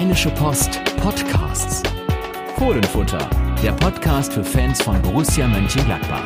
Rheinische Post Podcasts. Fohlenfutter, der Podcast für Fans von Borussia Mönchengladbach.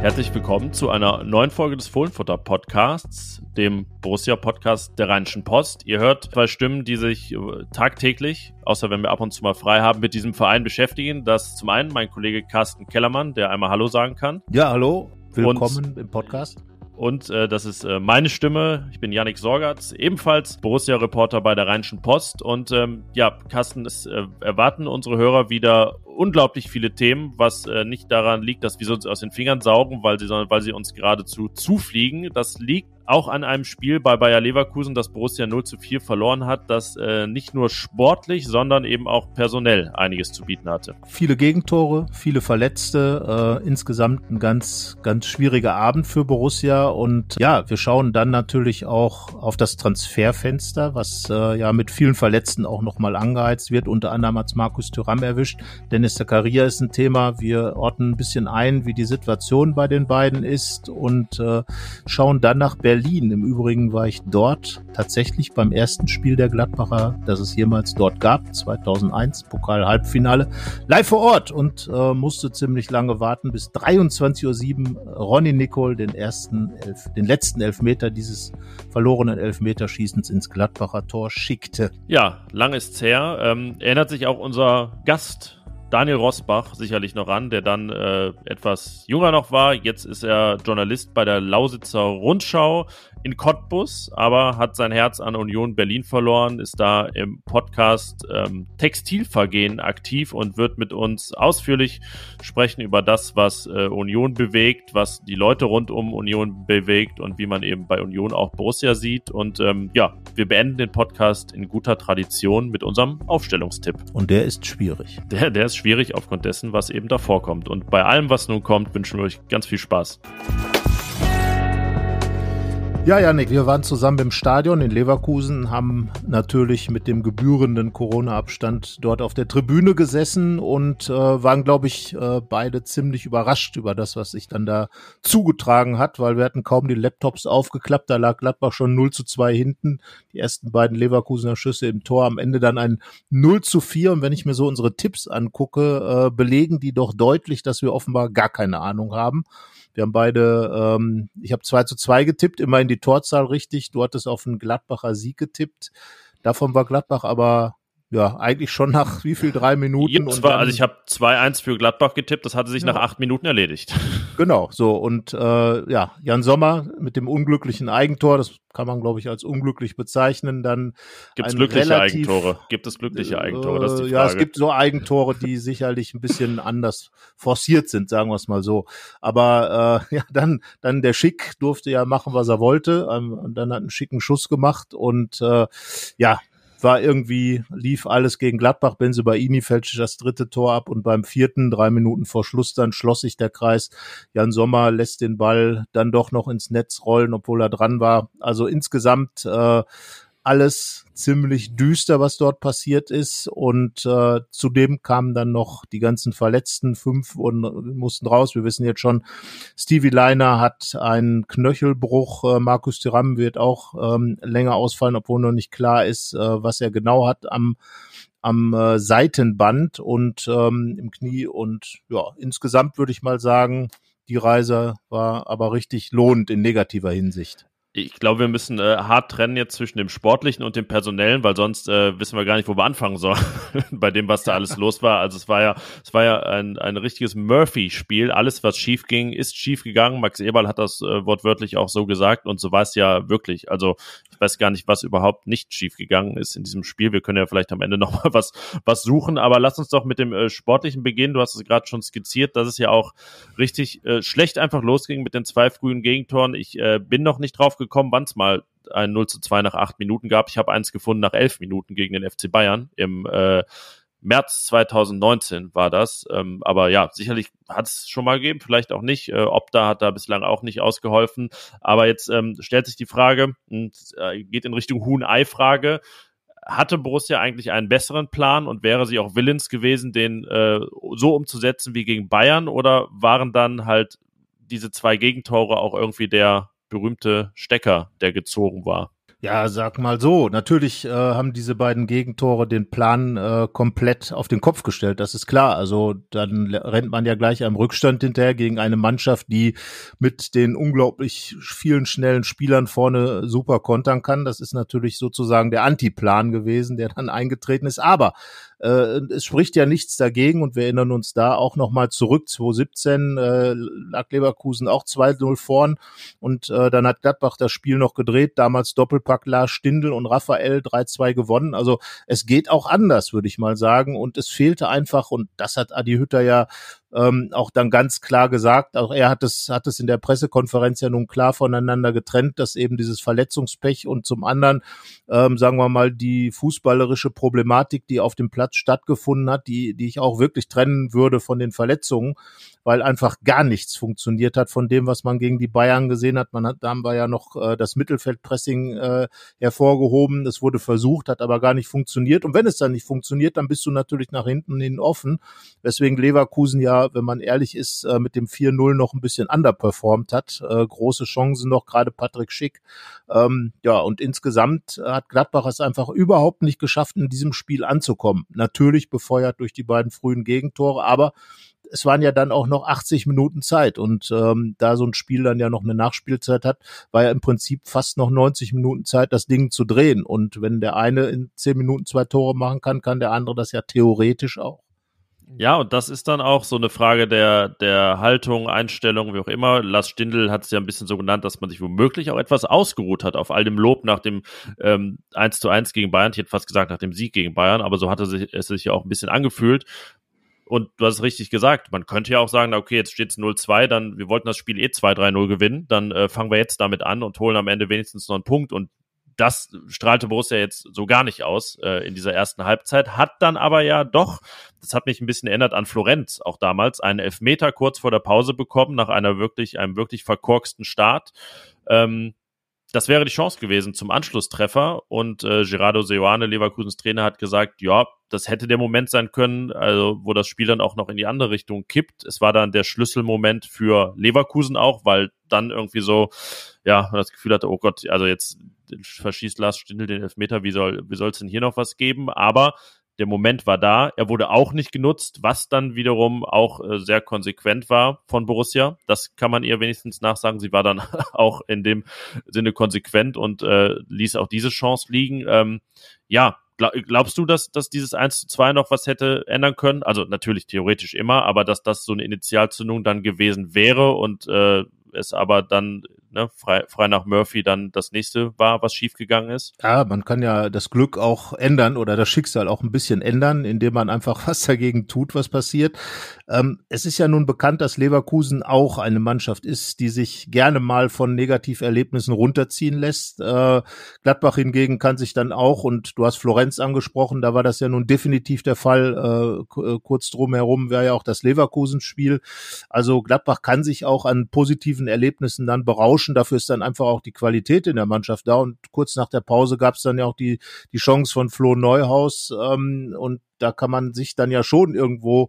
Herzlich willkommen zu einer neuen Folge des Fohlenfutter Podcasts, dem Borussia Podcast der Rheinischen Post. Ihr hört zwei Stimmen, die sich äh, tagtäglich, außer wenn wir ab und zu mal frei haben, mit diesem Verein beschäftigen. Das ist zum einen mein Kollege Carsten Kellermann, der einmal Hallo sagen kann. Ja, hallo. Willkommen und im Podcast. Und äh, das ist äh, meine Stimme. Ich bin Yannick Sorgatz, ebenfalls Borussia-Reporter bei der Rheinischen Post. Und ähm, ja, Carsten, es äh, erwarten unsere Hörer wieder unglaublich viele Themen, was äh, nicht daran liegt, dass wir sie uns aus den Fingern saugen, weil sie, sondern weil sie uns geradezu zufliegen. Das liegt auch an einem Spiel bei Bayer Leverkusen, das Borussia 0 zu 4 verloren hat, das äh, nicht nur sportlich, sondern eben auch personell einiges zu bieten hatte. Viele Gegentore, viele Verletzte, äh, insgesamt ein ganz, ganz schwieriger Abend für Borussia und ja, wir schauen dann natürlich auch auf das Transferfenster, was äh, ja mit vielen Verletzten auch nochmal angeheizt wird. Unter anderem hat Markus Thüram erwischt. Dennis Zakaria ist ein Thema. Wir ordnen ein bisschen ein, wie die Situation bei den beiden ist und äh, schauen dann nach Berlin Berlin. Im Übrigen war ich dort tatsächlich beim ersten Spiel der Gladbacher, das es jemals dort gab, 2001, Pokal-Halbfinale, live vor Ort und äh, musste ziemlich lange warten, bis 23.07 Uhr Ronny Nicol den ersten, Elf, den letzten Elfmeter dieses verlorenen Elfmeterschießens ins Gladbacher Tor schickte. Ja, lang ist's her. Ähm, erinnert sich auch unser Gast Daniel Rosbach sicherlich noch an, der dann äh, etwas jünger noch war. Jetzt ist er Journalist bei der Lausitzer Rundschau in Cottbus, aber hat sein Herz an Union Berlin verloren, ist da im Podcast ähm, Textilvergehen aktiv und wird mit uns ausführlich sprechen über das, was äh, Union bewegt, was die Leute rund um Union bewegt und wie man eben bei Union auch Borussia sieht. Und ähm, ja, wir beenden den Podcast in guter Tradition mit unserem Aufstellungstipp. Und der ist schwierig. Der, der ist schwierig aufgrund dessen, was eben davor kommt. Und bei allem, was nun kommt, wünschen wir euch ganz viel Spaß. Ja, Janik, wir waren zusammen im Stadion in Leverkusen, haben natürlich mit dem gebührenden Corona-Abstand dort auf der Tribüne gesessen und äh, waren, glaube ich, äh, beide ziemlich überrascht über das, was sich dann da zugetragen hat, weil wir hatten kaum die Laptops aufgeklappt, da lag Gladbach schon 0 zu 2 hinten, die ersten beiden Leverkusener Schüsse im Tor, am Ende dann ein 0 zu 4 und wenn ich mir so unsere Tipps angucke, äh, belegen die doch deutlich, dass wir offenbar gar keine Ahnung haben. Wir haben beide, ähm, ich habe 2 zu 2 getippt, immer in die Torzahl richtig. Du hattest auf einen Gladbacher Sieg getippt. Davon war Gladbach aber ja, eigentlich schon nach wie viel drei Minuten. Ja, zwar, dann, also ich habe 2-1 für Gladbach getippt, das hatte sich ja. nach acht Minuten erledigt. Genau, so und äh, ja, Jan Sommer mit dem unglücklichen Eigentor, das kann man glaube ich als unglücklich bezeichnen. Dann gibt es glückliche relativ, Eigentore? Gibt es glückliche Eigentore? Das ist die Frage. Ja, es gibt so Eigentore, die sicherlich ein bisschen anders forciert sind, sagen wir es mal so. Aber äh, ja, dann dann der Schick durfte ja machen, was er wollte, ähm, und dann hat einen schicken Schuss gemacht und äh, ja, war irgendwie, lief alles gegen Gladbach. Benzebaini fälschte das dritte Tor ab und beim vierten, drei Minuten vor Schluss dann, schloss sich der Kreis. Jan Sommer lässt den Ball dann doch noch ins Netz rollen, obwohl er dran war. Also insgesamt äh, alles ziemlich düster, was dort passiert ist. Und äh, zudem kamen dann noch die ganzen Verletzten, fünf und mussten raus. Wir wissen jetzt schon, Stevie Leiner hat einen Knöchelbruch. Äh, Markus Thuram wird auch ähm, länger ausfallen, obwohl noch nicht klar ist, äh, was er genau hat am am äh, Seitenband und ähm, im Knie. Und ja, insgesamt würde ich mal sagen, die Reise war aber richtig lohnend in negativer Hinsicht ich glaube, wir müssen äh, hart trennen jetzt zwischen dem Sportlichen und dem Personellen, weil sonst äh, wissen wir gar nicht, wo wir anfangen sollen bei dem, was da alles los war. Also es war ja, es war ja ein, ein richtiges Murphy-Spiel. Alles, was schief ging, ist schief gegangen. Max Eberl hat das äh, wortwörtlich auch so gesagt und so war es ja wirklich. Also ich weiß gar nicht, was überhaupt nicht schief gegangen ist in diesem Spiel. Wir können ja vielleicht am Ende nochmal was, was suchen, aber lass uns doch mit dem äh, Sportlichen beginnen. Du hast es gerade schon skizziert, dass es ja auch richtig äh, schlecht einfach losging mit den zwei frühen Gegentoren. Ich äh, bin noch nicht drauf gekommen, gekommen, wann es mal ein 0 zu 2 nach acht Minuten gab. Ich habe eins gefunden nach elf Minuten gegen den FC Bayern im äh, März 2019 war das. Ähm, aber ja, sicherlich hat es schon mal gegeben, vielleicht auch nicht. Äh, Opta hat da bislang auch nicht ausgeholfen. Aber jetzt ähm, stellt sich die Frage, und äh, geht in Richtung Huhn-Ei-Frage. Hatte Borussia eigentlich einen besseren Plan und wäre sie auch willens gewesen, den äh, so umzusetzen wie gegen Bayern? Oder waren dann halt diese zwei Gegentore auch irgendwie der berühmte Stecker, der gezogen war. Ja, sag mal so. Natürlich äh, haben diese beiden Gegentore den Plan äh, komplett auf den Kopf gestellt. Das ist klar. Also dann rennt man ja gleich am Rückstand hinterher gegen eine Mannschaft, die mit den unglaublich vielen schnellen Spielern vorne super kontern kann. Das ist natürlich sozusagen der Antiplan gewesen, der dann eingetreten ist. Aber äh, es spricht ja nichts dagegen und wir erinnern uns da auch nochmal zurück. 2017 äh, lag Leverkusen auch 2-0 vorn und äh, dann hat Gladbach das Spiel noch gedreht. Damals Doppelpack Lars Stindl und Raphael 3-2 gewonnen. Also es geht auch anders, würde ich mal sagen. Und es fehlte einfach, und das hat Adi Hütter ja ähm, auch dann ganz klar gesagt, auch er hat es, hat es in der Pressekonferenz ja nun klar voneinander getrennt, dass eben dieses Verletzungspech und zum anderen, ähm, sagen wir mal, die fußballerische Problematik, die auf dem Platz stattgefunden hat, die, die ich auch wirklich trennen würde von den Verletzungen, weil einfach gar nichts funktioniert hat von dem, was man gegen die Bayern gesehen hat. Man hat, da haben wir ja noch äh, das Mittelfeldpressing äh, hervorgehoben. Das wurde versucht, hat aber gar nicht funktioniert. Und wenn es dann nicht funktioniert, dann bist du natürlich nach hinten hin offen. Weswegen Leverkusen ja, wenn man ehrlich ist, äh, mit dem 4-0 noch ein bisschen underperformt hat. Äh, große Chancen noch, gerade Patrick Schick. Ähm, ja, und insgesamt hat Gladbach es einfach überhaupt nicht geschafft, in diesem Spiel anzukommen. Natürlich befeuert durch die beiden frühen Gegentore, aber es waren ja dann auch noch 80 Minuten Zeit und ähm, da so ein Spiel dann ja noch eine Nachspielzeit hat, war ja im Prinzip fast noch 90 Minuten Zeit, das Ding zu drehen. Und wenn der eine in 10 Minuten zwei Tore machen kann, kann der andere das ja theoretisch auch. Ja, und das ist dann auch so eine Frage der, der Haltung, Einstellung, wie auch immer. Lars Stindl hat es ja ein bisschen so genannt, dass man sich womöglich auch etwas ausgeruht hat auf all dem Lob nach dem ähm, 1 zu 1 gegen Bayern. Ich hätte fast gesagt nach dem Sieg gegen Bayern, aber so hatte es sich ja auch ein bisschen angefühlt. Und du hast richtig gesagt, man könnte ja auch sagen, okay, jetzt steht es 0-2, dann, wir wollten das Spiel eh 2-3-0 gewinnen, dann äh, fangen wir jetzt damit an und holen am Ende wenigstens noch einen Punkt. Und das strahlte Borussia jetzt so gar nicht aus äh, in dieser ersten Halbzeit, hat dann aber ja doch, das hat mich ein bisschen erinnert an Florenz, auch damals, einen Elfmeter kurz vor der Pause bekommen, nach einer wirklich, einem wirklich verkorksten Start. Ähm, das wäre die Chance gewesen zum Anschlusstreffer und äh, Gerardo Seoane, Leverkusens Trainer, hat gesagt, ja, das hätte der Moment sein können, also wo das Spiel dann auch noch in die andere Richtung kippt. Es war dann der Schlüsselmoment für Leverkusen auch, weil dann irgendwie so, ja, man das Gefühl hatte, oh Gott, also jetzt verschießt Lars Stindl den Elfmeter, wie soll wie soll es denn hier noch was geben? Aber der Moment war da. Er wurde auch nicht genutzt, was dann wiederum auch äh, sehr konsequent war von Borussia. Das kann man ihr wenigstens nachsagen. Sie war dann auch in dem Sinne konsequent und äh, ließ auch diese Chance liegen. Ähm, ja, glaub, glaubst du, dass, dass dieses 1 zu 2 noch was hätte ändern können? Also natürlich theoretisch immer, aber dass das so eine Initialzündung dann gewesen wäre und äh, es aber dann ne, frei, frei nach Murphy dann das nächste war, was schiefgegangen ist. Ja, man kann ja das Glück auch ändern oder das Schicksal auch ein bisschen ändern, indem man einfach was dagegen tut, was passiert. Ähm, es ist ja nun bekannt, dass Leverkusen auch eine Mannschaft ist, die sich gerne mal von Negativerlebnissen runterziehen lässt. Äh, Gladbach hingegen kann sich dann auch, und du hast Florenz angesprochen, da war das ja nun definitiv der Fall, äh, äh kurz drumherum wäre ja auch das Leverkusen-Spiel. Also Gladbach kann sich auch an positiven Erlebnissen dann berauschen pushen. Dafür ist dann einfach auch die Qualität in der Mannschaft da. Und kurz nach der Pause gab es dann ja auch die, die Chance von Flo Neuhaus. Ähm, und da kann man sich dann ja schon irgendwo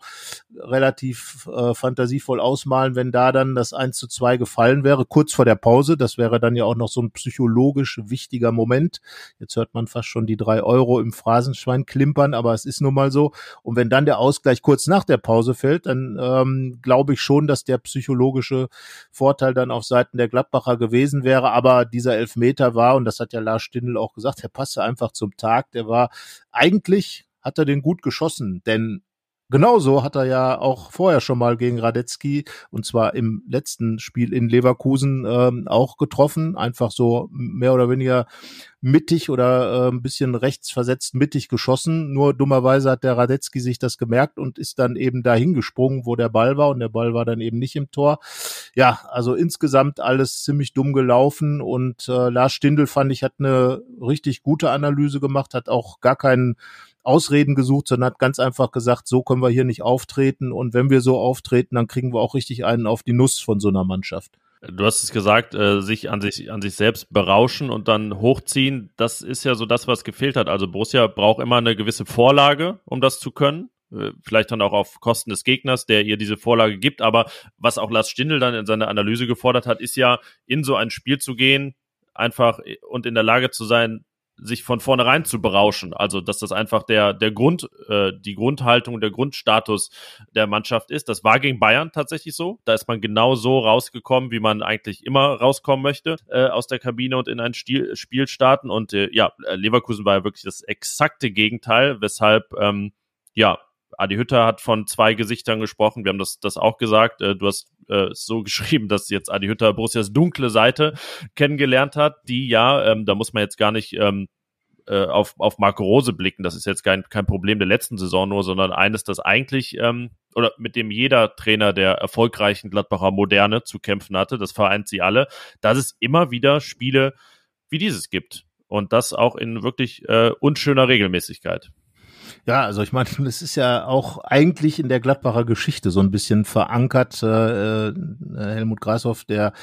relativ äh, fantasievoll ausmalen, wenn da dann das 1 zu 2 gefallen wäre, kurz vor der Pause. Das wäre dann ja auch noch so ein psychologisch wichtiger Moment. Jetzt hört man fast schon die drei Euro im Phrasenschwein klimpern, aber es ist nun mal so. Und wenn dann der Ausgleich kurz nach der Pause fällt, dann ähm, glaube ich schon, dass der psychologische Vorteil dann auf Seiten der Gladbacher gewesen wäre. Aber dieser Elfmeter war, und das hat ja Lars Stindl auch gesagt, der passte einfach zum Tag. Der war eigentlich hat er den gut geschossen, denn Genauso hat er ja auch vorher schon mal gegen Radetzky und zwar im letzten Spiel in Leverkusen ähm, auch getroffen, einfach so mehr oder weniger mittig oder äh, ein bisschen rechts versetzt mittig geschossen. Nur dummerweise hat der Radetzky sich das gemerkt und ist dann eben dahin gesprungen, wo der Ball war und der Ball war dann eben nicht im Tor. Ja, also insgesamt alles ziemlich dumm gelaufen und äh, Lars Stindl fand ich hat eine richtig gute Analyse gemacht, hat auch gar keinen Ausreden gesucht, sondern hat ganz einfach gesagt, so können wir hier nicht auftreten und wenn wir so auftreten, dann kriegen wir auch richtig einen auf die Nuss von so einer Mannschaft. Du hast es gesagt, äh, sich an sich an sich selbst berauschen und dann hochziehen, das ist ja so das, was gefehlt hat. Also Borussia braucht immer eine gewisse Vorlage, um das zu können. Äh, vielleicht dann auch auf Kosten des Gegners, der ihr diese Vorlage gibt. Aber was auch Lars Stindl dann in seiner Analyse gefordert hat, ist ja, in so ein Spiel zu gehen, einfach und in der Lage zu sein, sich von vornherein zu berauschen. Also, dass das einfach der, der Grund, äh, die Grundhaltung, der Grundstatus der Mannschaft ist. Das war gegen Bayern tatsächlich so. Da ist man genau so rausgekommen, wie man eigentlich immer rauskommen möchte, äh, aus der Kabine und in ein Stil, Spiel starten. Und äh, ja, Leverkusen war ja wirklich das exakte Gegenteil, weshalb, ähm, ja, Adi Hütter hat von zwei Gesichtern gesprochen. Wir haben das, das auch gesagt. Äh, du hast äh, so geschrieben, dass jetzt Adi Hütter Borussias dunkle Seite kennengelernt hat, die ja, ähm, da muss man jetzt gar nicht ähm, äh, auf, auf Marco Rose blicken. Das ist jetzt kein, kein Problem der letzten Saison nur, sondern eines, das eigentlich ähm, oder mit dem jeder Trainer der erfolgreichen Gladbacher Moderne zu kämpfen hatte. Das vereint sie alle, dass es immer wieder Spiele wie dieses gibt. Und das auch in wirklich äh, unschöner Regelmäßigkeit. Ja, also ich meine, es ist ja auch eigentlich in der Gladbacher Geschichte so ein bisschen verankert. Äh, äh, Helmut Greishoff, der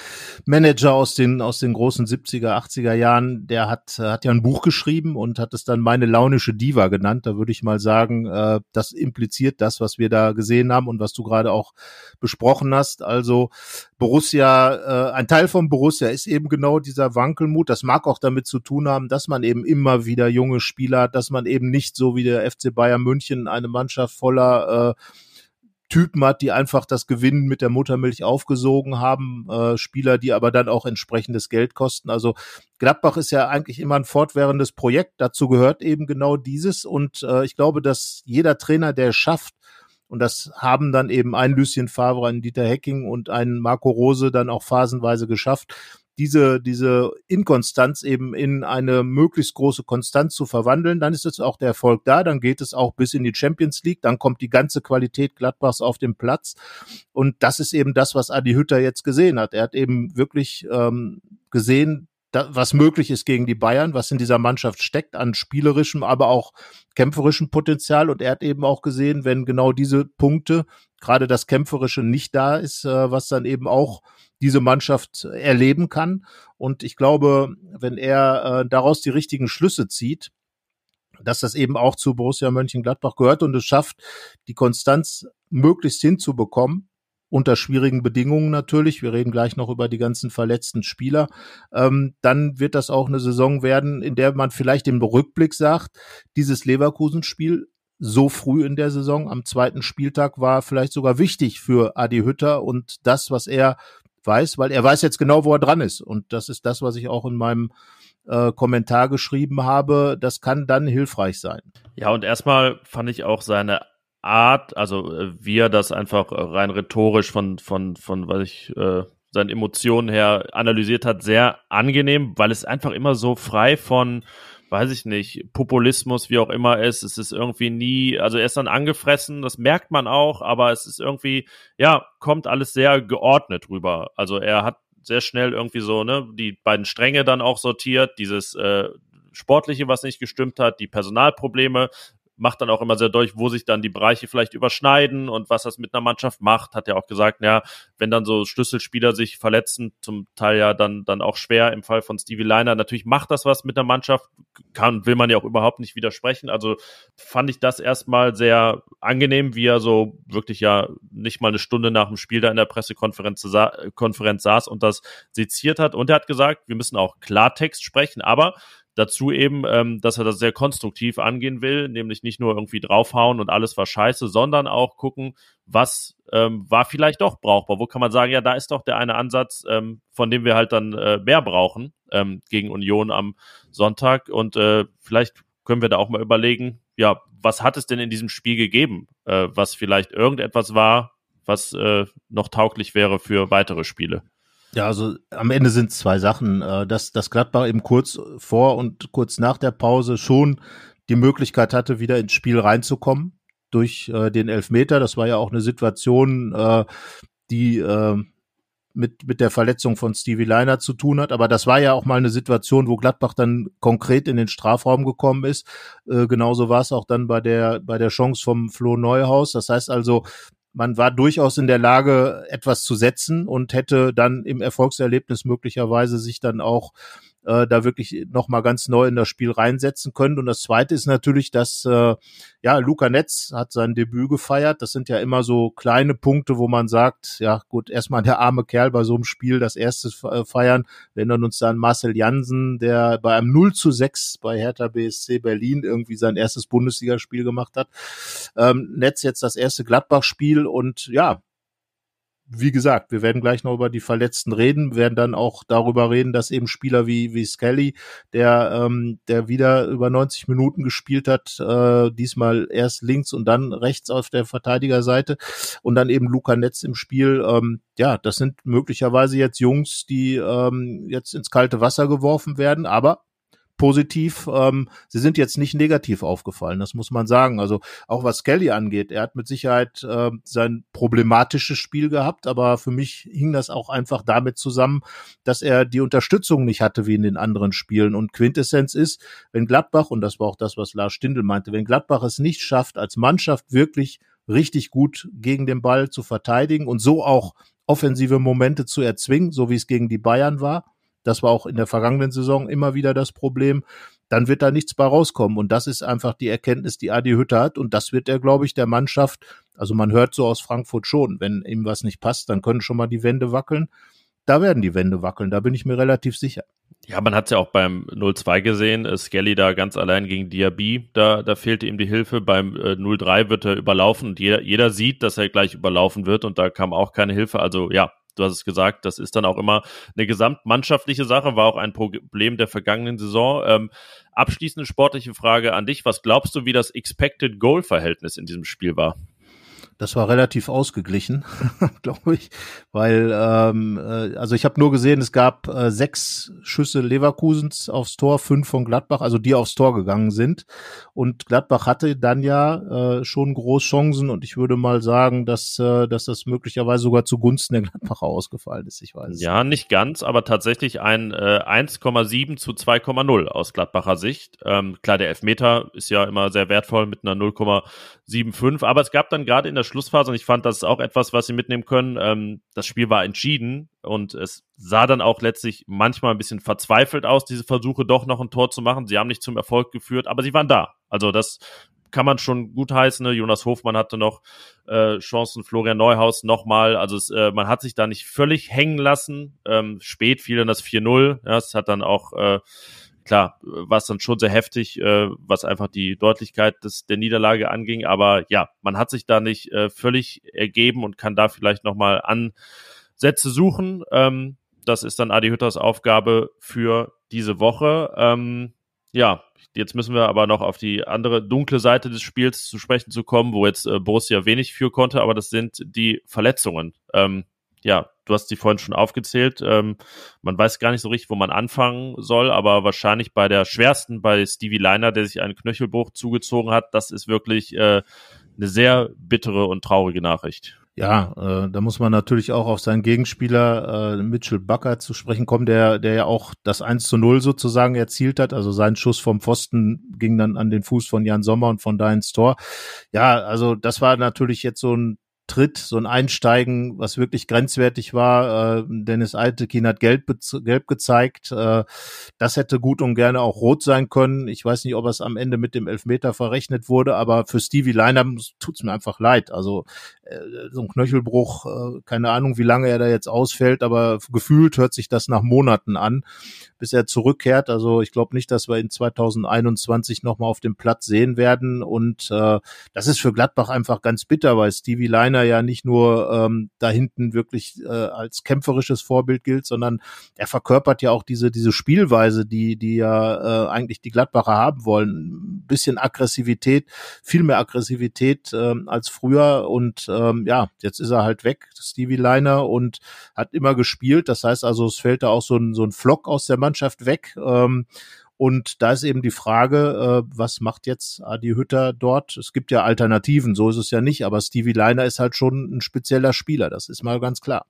Manager aus den aus den großen 70er, 80er Jahren, der hat hat ja ein Buch geschrieben und hat es dann meine launische Diva genannt. Da würde ich mal sagen, äh, das impliziert das, was wir da gesehen haben und was du gerade auch besprochen hast. Also Borussia, äh, ein Teil von Borussia ist eben genau dieser Wankelmut. Das mag auch damit zu tun haben, dass man eben immer wieder junge Spieler hat, dass man eben nicht so wie der FC Bayern München eine Mannschaft voller äh, Typen hat, die einfach das Gewinnen mit der Muttermilch aufgesogen haben, äh, Spieler, die aber dann auch entsprechendes Geld kosten. Also Gladbach ist ja eigentlich immer ein fortwährendes Projekt. Dazu gehört eben genau dieses. Und äh, ich glaube, dass jeder Trainer, der es schafft, und das haben dann eben ein Lucien Favre, ein Dieter Hecking und ein Marco Rose dann auch phasenweise geschafft, diese, diese Inkonstanz eben in eine möglichst große Konstanz zu verwandeln, dann ist jetzt auch der Erfolg da, dann geht es auch bis in die Champions League, dann kommt die ganze Qualität Gladbachs auf den Platz. Und das ist eben das, was Adi Hütter jetzt gesehen hat. Er hat eben wirklich ähm, gesehen, da, was möglich ist gegen die Bayern, was in dieser Mannschaft steckt an spielerischem, aber auch kämpferischem Potenzial. Und er hat eben auch gesehen, wenn genau diese Punkte, gerade das Kämpferische nicht da ist, äh, was dann eben auch diese Mannschaft erleben kann. Und ich glaube, wenn er äh, daraus die richtigen Schlüsse zieht, dass das eben auch zu Borussia Mönchengladbach gehört und es schafft, die Konstanz möglichst hinzubekommen, unter schwierigen Bedingungen natürlich. Wir reden gleich noch über die ganzen verletzten Spieler. Ähm, dann wird das auch eine Saison werden, in der man vielleicht im Rückblick sagt, dieses Leverkusen-Spiel so früh in der Saison am zweiten Spieltag war vielleicht sogar wichtig für Adi Hütter und das, was er weiß, weil er weiß jetzt genau, wo er dran ist. Und das ist das, was ich auch in meinem äh, Kommentar geschrieben habe. Das kann dann hilfreich sein. Ja, und erstmal fand ich auch seine Art, also äh, wie er das einfach rein rhetorisch von, von, von, was ich, äh, seinen Emotionen her analysiert hat, sehr angenehm, weil es einfach immer so frei von, weiß ich nicht, Populismus, wie auch immer ist. Es ist irgendwie nie, also er ist dann angefressen, das merkt man auch, aber es ist irgendwie, ja, kommt alles sehr geordnet rüber. Also er hat sehr schnell irgendwie so, ne, die beiden Stränge dann auch sortiert, dieses äh, Sportliche, was nicht gestimmt hat, die Personalprobleme, macht dann auch immer sehr deutlich, wo sich dann die Bereiche vielleicht überschneiden und was das mit einer Mannschaft macht. Hat ja auch gesagt, ja, wenn dann so Schlüsselspieler sich verletzen, zum Teil ja dann, dann auch schwer im Fall von Stevie Liner. Natürlich macht das was mit der Mannschaft, kann, will man ja auch überhaupt nicht widersprechen. Also fand ich das erstmal sehr angenehm, wie er so wirklich ja nicht mal eine Stunde nach dem Spiel da in der Pressekonferenz sa Konferenz saß und das seziert hat. Und er hat gesagt, wir müssen auch Klartext sprechen, aber Dazu eben, ähm, dass er das sehr konstruktiv angehen will, nämlich nicht nur irgendwie draufhauen und alles war scheiße, sondern auch gucken, was ähm, war vielleicht doch brauchbar. Wo kann man sagen, ja, da ist doch der eine Ansatz, ähm, von dem wir halt dann äh, mehr brauchen ähm, gegen Union am Sonntag. Und äh, vielleicht können wir da auch mal überlegen, ja, was hat es denn in diesem Spiel gegeben, äh, was vielleicht irgendetwas war, was äh, noch tauglich wäre für weitere Spiele. Ja, also am Ende sind zwei Sachen, äh, dass, dass Gladbach eben kurz vor und kurz nach der Pause schon die Möglichkeit hatte, wieder ins Spiel reinzukommen durch äh, den Elfmeter. Das war ja auch eine Situation, äh, die äh, mit, mit der Verletzung von Stevie Leiner zu tun hat. Aber das war ja auch mal eine Situation, wo Gladbach dann konkret in den Strafraum gekommen ist. Äh, genauso war es auch dann bei der, bei der Chance vom Flo Neuhaus. Das heißt also, man war durchaus in der Lage, etwas zu setzen und hätte dann im Erfolgserlebnis möglicherweise sich dann auch äh, da wirklich nochmal ganz neu in das Spiel reinsetzen können. Und das Zweite ist natürlich, dass äh, ja Luca Netz hat sein Debüt gefeiert. Das sind ja immer so kleine Punkte, wo man sagt, ja gut, erstmal der arme Kerl bei so einem Spiel das erste äh, feiern. Wir erinnern uns dann Marcel Jansen, der bei einem 0 zu 6 bei Hertha BSC Berlin irgendwie sein erstes Bundesligaspiel gemacht hat. Ähm, Netz jetzt das erste Gladbach-Spiel und ja, wie gesagt, wir werden gleich noch über die Verletzten reden, werden dann auch darüber reden, dass eben Spieler wie, wie Skelly, der, ähm, der wieder über 90 Minuten gespielt hat, äh, diesmal erst links und dann rechts auf der Verteidigerseite und dann eben Luca Netz im Spiel, ähm, ja, das sind möglicherweise jetzt Jungs, die ähm, jetzt ins kalte Wasser geworfen werden, aber positiv. Ähm, sie sind jetzt nicht negativ aufgefallen, das muss man sagen. Also auch was Kelly angeht, er hat mit Sicherheit äh, sein problematisches Spiel gehabt, aber für mich hing das auch einfach damit zusammen, dass er die Unterstützung nicht hatte wie in den anderen Spielen. Und Quintessenz ist, wenn Gladbach, und das war auch das, was Lars Stindl meinte, wenn Gladbach es nicht schafft, als Mannschaft wirklich richtig gut gegen den Ball zu verteidigen und so auch offensive Momente zu erzwingen, so wie es gegen die Bayern war, das war auch in der vergangenen Saison immer wieder das Problem. Dann wird da nichts bei rauskommen. Und das ist einfach die Erkenntnis, die Adi Hütte hat. Und das wird er, glaube ich, der Mannschaft, also man hört so aus Frankfurt schon, wenn ihm was nicht passt, dann können schon mal die Wände wackeln. Da werden die Wände wackeln, da bin ich mir relativ sicher. Ja, man hat es ja auch beim 0-2 gesehen, äh, Skelly da ganz allein gegen Diaby, da, da fehlte ihm die Hilfe. Beim äh, 0-3 wird er überlaufen und jeder, jeder sieht, dass er gleich überlaufen wird und da kam auch keine Hilfe. Also ja, du hast es gesagt, das ist dann auch immer eine gesamtmannschaftliche Sache, war auch ein Problem der vergangenen Saison. Ähm, abschließende sportliche Frage an dich. Was glaubst du, wie das Expected Goal Verhältnis in diesem Spiel war? Das war relativ ausgeglichen, glaube ich, weil ähm, äh, also ich habe nur gesehen, es gab äh, sechs Schüsse Leverkusens aufs Tor, fünf von Gladbach, also die aufs Tor gegangen sind. Und Gladbach hatte dann ja äh, schon groß Chancen und ich würde mal sagen, dass, äh, dass das möglicherweise sogar zugunsten der Gladbacher ausgefallen ist. Ich weiß. Ja, nicht ganz, aber tatsächlich ein äh, 1,7 zu 2,0 aus Gladbacher Sicht. Ähm, klar, der Elfmeter ist ja immer sehr wertvoll mit einer 0,75, aber es gab dann gerade in der Schlussphase und ich fand, das ist auch etwas, was sie mitnehmen können. Ähm, das Spiel war entschieden und es sah dann auch letztlich manchmal ein bisschen verzweifelt aus, diese Versuche doch noch ein Tor zu machen. Sie haben nicht zum Erfolg geführt, aber sie waren da. Also das kann man schon gut heißen. Ne? Jonas Hofmann hatte noch äh, Chancen, Florian Neuhaus nochmal. Also es, äh, man hat sich da nicht völlig hängen lassen. Ähm, spät fiel dann das 4-0. Ja, es hat dann auch äh, klar, war es dann schon sehr heftig, äh, was einfach die Deutlichkeit des, der Niederlage anging. Aber ja, man hat sich da nicht äh, völlig ergeben und kann da vielleicht nochmal Ansätze suchen. Ähm, das ist dann Adi Hütters Aufgabe für diese Woche. Ähm, ja, jetzt müssen wir aber noch auf die andere dunkle Seite des Spiels zu sprechen zu kommen, wo jetzt äh, Borussia wenig für konnte, aber das sind die Verletzungen. Ähm, ja, du hast die vorhin schon aufgezählt. Ähm, man weiß gar nicht so richtig, wo man anfangen soll, aber wahrscheinlich bei der schwersten, bei Stevie Liner, der sich einen Knöchelbruch zugezogen hat, das ist wirklich äh, eine sehr bittere und traurige Nachricht. Ja, äh, da muss man natürlich auch auf seinen Gegenspieler äh, Mitchell Bucker zu sprechen kommen, der, der ja auch das 1 zu 0 sozusagen erzielt hat. Also sein Schuss vom Pfosten ging dann an den Fuß von Jan Sommer und von da ins Tor. Ja, also das war natürlich jetzt so ein Tritt, so ein Einsteigen, was wirklich grenzwertig war. Äh, Dennis Altekin hat gelb, gelb gezeigt. Äh, das hätte gut und gerne auch rot sein können. Ich weiß nicht, ob es am Ende mit dem Elfmeter verrechnet wurde, aber für Stevie Liner tut's mir einfach leid. Also so ein Knöchelbruch, äh, keine Ahnung, wie lange er da jetzt ausfällt, aber gefühlt hört sich das nach Monaten an, bis er zurückkehrt. Also ich glaube nicht, dass wir ihn 2021 nochmal auf dem Platz sehen werden. Und äh, das ist für Gladbach einfach ganz bitter, weil Stevie Liner Trainer ja nicht nur ähm, da hinten wirklich äh, als kämpferisches Vorbild gilt, sondern er verkörpert ja auch diese diese Spielweise, die die ja äh, eigentlich die Gladbacher haben wollen. Ein bisschen Aggressivität, viel mehr Aggressivität ähm, als früher und ähm, ja, jetzt ist er halt weg, Stevie Liner und hat immer gespielt. Das heißt also, es fällt da auch so ein so ein Flock aus der Mannschaft weg. Ähm, und da ist eben die Frage, äh, was macht jetzt Adi Hütter dort? Es gibt ja Alternativen, so ist es ja nicht, aber Stevie Liner ist halt schon ein spezieller Spieler, das ist mal ganz klar.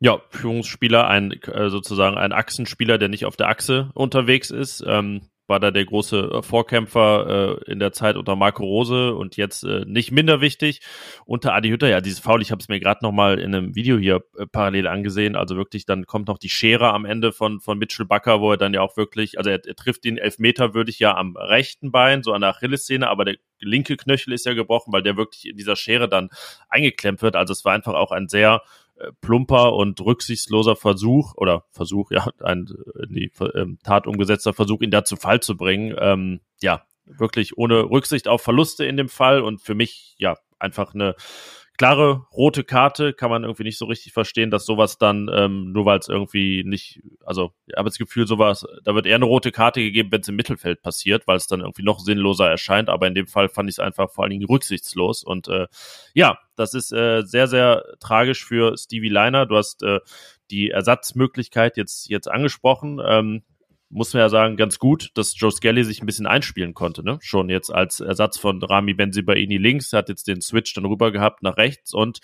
Ja, Führungsspieler, ein äh, sozusagen ein Achsenspieler, der nicht auf der Achse unterwegs ist. Ähm, war da der große äh, Vorkämpfer äh, in der Zeit unter Marco Rose und jetzt äh, nicht minder wichtig. Unter Adi Hütter, ja, dieses Foul, ich habe es mir gerade nochmal in einem Video hier äh, parallel angesehen. Also wirklich, dann kommt noch die Schere am Ende von, von Mitchell Bakker, wo er dann ja auch wirklich, also er, er trifft ihn Elfmeter, würde ich ja am rechten Bein, so an der Achillessehne, aber der linke Knöchel ist ja gebrochen, weil der wirklich in dieser Schere dann eingeklemmt wird. Also es war einfach auch ein sehr plumper und rücksichtsloser Versuch oder Versuch, ja, ein in die ähm, Tat umgesetzter Versuch, ihn da zu Fall zu bringen. Ähm, ja, wirklich ohne Rücksicht auf Verluste in dem Fall und für mich, ja, einfach eine klare rote Karte kann man irgendwie nicht so richtig verstehen, dass sowas dann, ähm, nur weil es irgendwie nicht, also ich habe das Gefühl, sowas, da wird eher eine rote Karte gegeben, wenn es im Mittelfeld passiert, weil es dann irgendwie noch sinnloser erscheint, aber in dem Fall fand ich es einfach vor allen Dingen rücksichtslos und äh, ja, das ist äh, sehr, sehr tragisch für Stevie Liner. Du hast äh, die Ersatzmöglichkeit jetzt, jetzt angesprochen. Ähm, muss man ja sagen, ganz gut, dass Joe Skelly sich ein bisschen einspielen konnte, ne? Schon jetzt als Ersatz von Rami Benzibaini links, hat jetzt den Switch dann rüber gehabt nach rechts und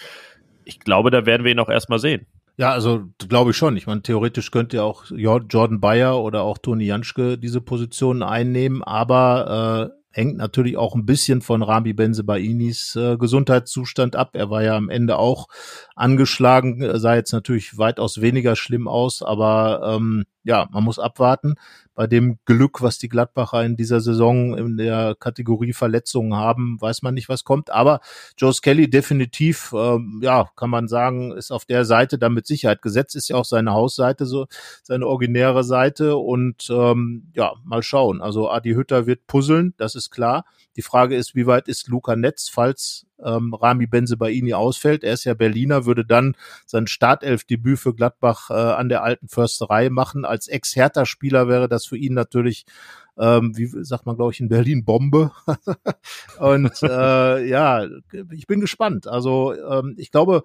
ich glaube, da werden wir ihn auch erstmal sehen. Ja, also glaube ich schon. Ich meine, theoretisch könnte ja auch Jordan Bayer oder auch Toni Janschke diese Positionen einnehmen, aber äh, hängt natürlich auch ein bisschen von Rami Benzebainis äh, Gesundheitszustand ab. Er war ja am Ende auch angeschlagen, sah jetzt natürlich weitaus weniger schlimm aus, aber ähm, ja, man muss abwarten. Bei dem Glück, was die Gladbacher in dieser Saison in der Kategorie Verletzungen haben, weiß man nicht, was kommt. Aber Joe Skelly definitiv, ähm, ja, kann man sagen, ist auf der Seite dann mit Sicherheit gesetzt, ist ja auch seine Hausseite, so seine originäre Seite. Und ähm, ja, mal schauen. Also Adi Hütter wird puzzeln, das ist klar. Die Frage ist, wie weit ist Luca Netz, falls ähm, Rami Benzebaini ausfällt. Er ist ja Berliner, würde dann sein Startelfdebüt für Gladbach äh, an der alten Försterei machen. Als Ex-Hertha-Spieler wäre das für ihn natürlich ähm, wie sagt man, glaube ich, in Berlin Bombe. und äh, ja, ich bin gespannt. Also ähm, ich glaube,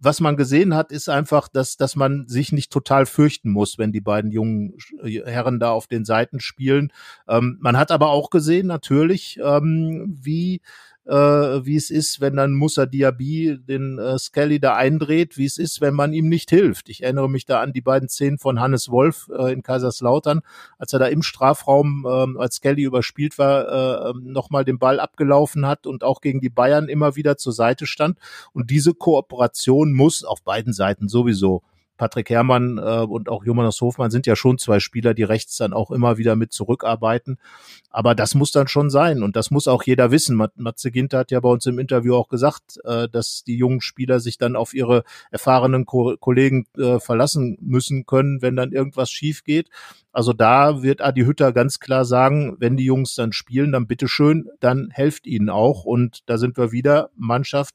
was man gesehen hat, ist einfach, dass, dass man sich nicht total fürchten muss, wenn die beiden jungen Herren da auf den Seiten spielen. Ähm, man hat aber auch gesehen, natürlich, ähm, wie äh, wie es ist, wenn dann Musa Diaby den äh, Skelly da eindreht, wie es ist, wenn man ihm nicht hilft. Ich erinnere mich da an die beiden Szenen von Hannes Wolf äh, in Kaiserslautern, als er da im Strafraum, äh, als Skelly überspielt war, äh, nochmal den Ball abgelaufen hat und auch gegen die Bayern immer wieder zur Seite stand. Und diese Kooperation muss auf beiden Seiten sowieso Patrick Herrmann äh, und auch Jonas Hofmann sind ja schon zwei Spieler, die rechts dann auch immer wieder mit zurückarbeiten. Aber das muss dann schon sein und das muss auch jeder wissen. Matze Ginter hat ja bei uns im Interview auch gesagt, äh, dass die jungen Spieler sich dann auf ihre erfahrenen Ko Kollegen äh, verlassen müssen können, wenn dann irgendwas schief geht. Also da wird Adi Hütter ganz klar sagen, wenn die Jungs dann spielen, dann bitteschön, dann helft ihnen auch. Und da sind wir wieder Mannschaft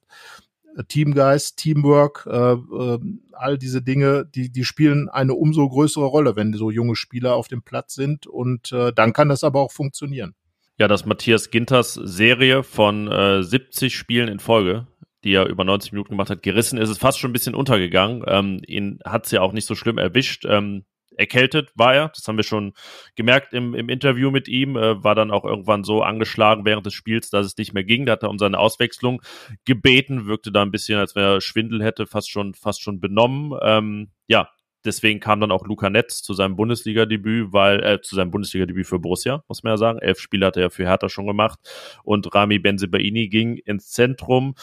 Teamgeist, Teamwork, äh, äh, all diese Dinge, die, die spielen eine umso größere Rolle, wenn so junge Spieler auf dem Platz sind. Und äh, dann kann das aber auch funktionieren. Ja, dass Matthias Ginters Serie von äh, 70 Spielen in Folge, die er über 90 Minuten gemacht hat, gerissen ist, ist fast schon ein bisschen untergegangen. Ähm, ihn hat's ja auch nicht so schlimm erwischt. Ähm, erkältet war er. Das haben wir schon gemerkt im, im Interview mit ihm. Äh, war dann auch irgendwann so angeschlagen während des Spiels, dass es nicht mehr ging. Da hat er um seine Auswechslung gebeten, wirkte da ein bisschen, als wenn er Schwindel hätte, fast schon, fast schon benommen. Ähm, ja, deswegen kam dann auch Luca Netz zu seinem Bundesliga-Debüt, weil, äh, zu seinem Bundesliga-Debüt für Borussia, muss man ja sagen. Elf Spiele hat er ja für Hertha schon gemacht. Und Rami Benzebaini ging ins Zentrum.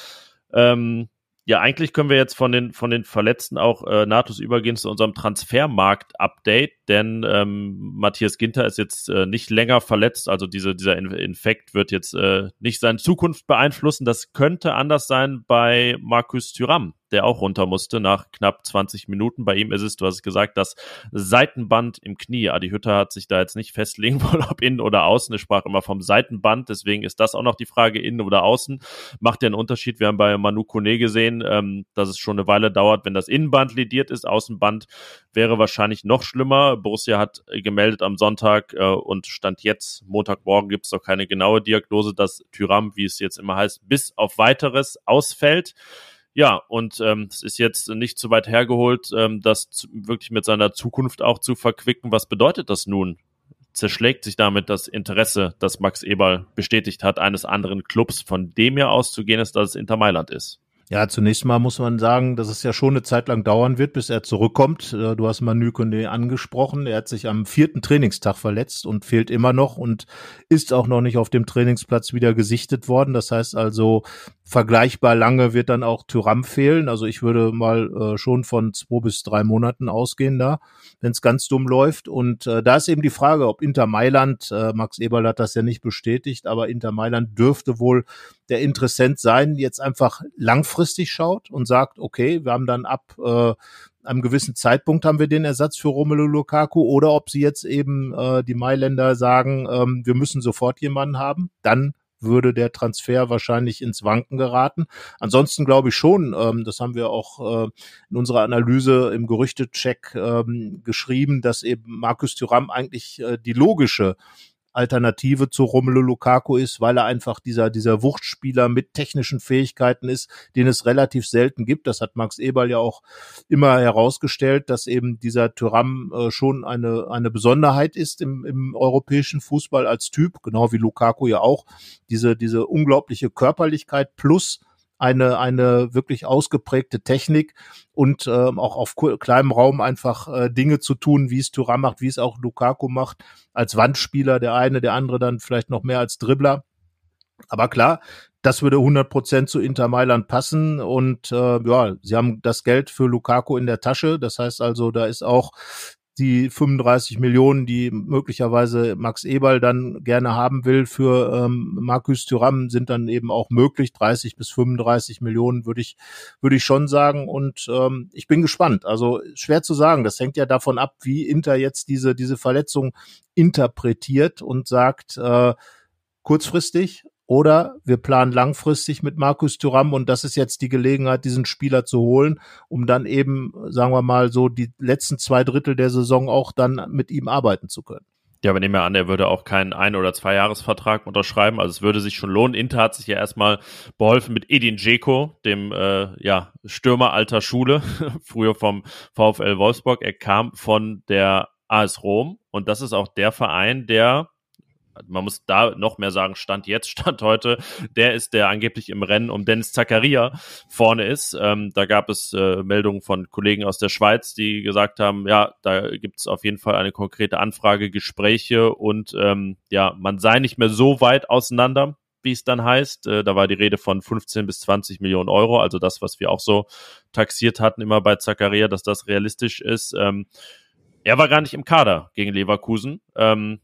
Ähm, ja, eigentlich können wir jetzt von den, von den Verletzten auch äh, nahtlos übergehen zu unserem Transfermarkt-Update, denn ähm, Matthias Ginter ist jetzt äh, nicht länger verletzt, also diese, dieser Infekt wird jetzt äh, nicht seine Zukunft beeinflussen. Das könnte anders sein bei Markus Thüram der auch runter musste nach knapp 20 Minuten. Bei ihm ist es, du hast es gesagt, das Seitenband im Knie. Adi Hütter hat sich da jetzt nicht festlegen wollen, ob innen oder außen. Er sprach immer vom Seitenband, deswegen ist das auch noch die Frage, innen oder außen. Macht der einen Unterschied? Wir haben bei Manu Kone gesehen, ähm, dass es schon eine Weile dauert, wenn das Innenband lediert ist. Außenband wäre wahrscheinlich noch schlimmer. Borussia hat gemeldet am Sonntag äh, und stand jetzt, Montagmorgen gibt es noch keine genaue Diagnose, dass Tyram, wie es jetzt immer heißt, bis auf weiteres ausfällt. Ja, und ähm, es ist jetzt nicht zu weit hergeholt, ähm, das zu, wirklich mit seiner Zukunft auch zu verquicken. Was bedeutet das nun? Zerschlägt sich damit das Interesse, das Max Eberl bestätigt hat, eines anderen Clubs, von dem ja auszugehen ist, dass es Inter Mailand ist? Ja, zunächst mal muss man sagen, dass es ja schon eine Zeit lang dauern wird, bis er zurückkommt. Äh, du hast Manu Kone angesprochen. Er hat sich am vierten Trainingstag verletzt und fehlt immer noch und ist auch noch nicht auf dem Trainingsplatz wieder gesichtet worden. Das heißt also, vergleichbar lange wird dann auch Tyram fehlen. Also ich würde mal äh, schon von zwei bis drei Monaten ausgehen da, wenn es ganz dumm läuft. Und äh, da ist eben die Frage, ob Inter Mailand, äh, Max Eberl hat das ja nicht bestätigt, aber Inter Mailand dürfte wohl der Interessent sein, jetzt einfach langfristig schaut und sagt, okay, wir haben dann ab äh, einem gewissen Zeitpunkt haben wir den Ersatz für Romelu Lukaku oder ob sie jetzt eben äh, die Mailänder sagen, ähm, wir müssen sofort jemanden haben, dann würde der Transfer wahrscheinlich ins Wanken geraten. Ansonsten glaube ich schon, ähm, das haben wir auch äh, in unserer Analyse im Gerüchtecheck ähm, geschrieben, dass eben Markus Thuram eigentlich äh, die logische Alternative zu Romelu Lukaku ist, weil er einfach dieser, dieser Wuchtspieler mit technischen Fähigkeiten ist, den es relativ selten gibt. Das hat Max Eberl ja auch immer herausgestellt, dass eben dieser Tyram äh, schon eine, eine Besonderheit ist im, im europäischen Fußball als Typ, genau wie Lukaku ja auch. Diese, diese unglaubliche Körperlichkeit plus eine, eine wirklich ausgeprägte Technik und ähm, auch auf kleinem Raum einfach äh, Dinge zu tun, wie es Thuram macht, wie es auch Lukaku macht, als Wandspieler, der eine, der andere dann vielleicht noch mehr als Dribbler. Aber klar, das würde 100 Prozent zu Inter Mailand passen und äh, ja, sie haben das Geld für Lukaku in der Tasche. Das heißt also, da ist auch die 35 Millionen, die möglicherweise Max Eberl dann gerne haben will für ähm, Markus Thuram, sind dann eben auch möglich. 30 bis 35 Millionen würde ich, würde ich schon sagen. Und ähm, ich bin gespannt. Also schwer zu sagen. Das hängt ja davon ab, wie Inter jetzt diese, diese Verletzung interpretiert und sagt, äh, kurzfristig oder wir planen langfristig mit Markus Thuram und das ist jetzt die Gelegenheit, diesen Spieler zu holen, um dann eben, sagen wir mal, so die letzten zwei Drittel der Saison auch dann mit ihm arbeiten zu können. Ja, wir nehmen ja an, er würde auch keinen Ein- oder Zwei-Jahres-Vertrag unterschreiben. Also es würde sich schon lohnen. Inter hat sich ja erstmal beholfen mit Edin Dzeko, dem äh, ja, Stürmer alter Schule, früher vom VfL Wolfsburg. Er kam von der AS Rom und das ist auch der Verein, der man muss da noch mehr sagen, Stand jetzt, Stand heute, der ist, der angeblich im Rennen um Dennis Zakaria vorne ist. Ähm, da gab es äh, Meldungen von Kollegen aus der Schweiz, die gesagt haben, ja, da gibt es auf jeden Fall eine konkrete Anfrage, Gespräche und ähm, ja, man sei nicht mehr so weit auseinander, wie es dann heißt. Äh, da war die Rede von 15 bis 20 Millionen Euro, also das, was wir auch so taxiert hatten immer bei Zakaria, dass das realistisch ist. Ähm, er war gar nicht im Kader gegen Leverkusen. Ähm,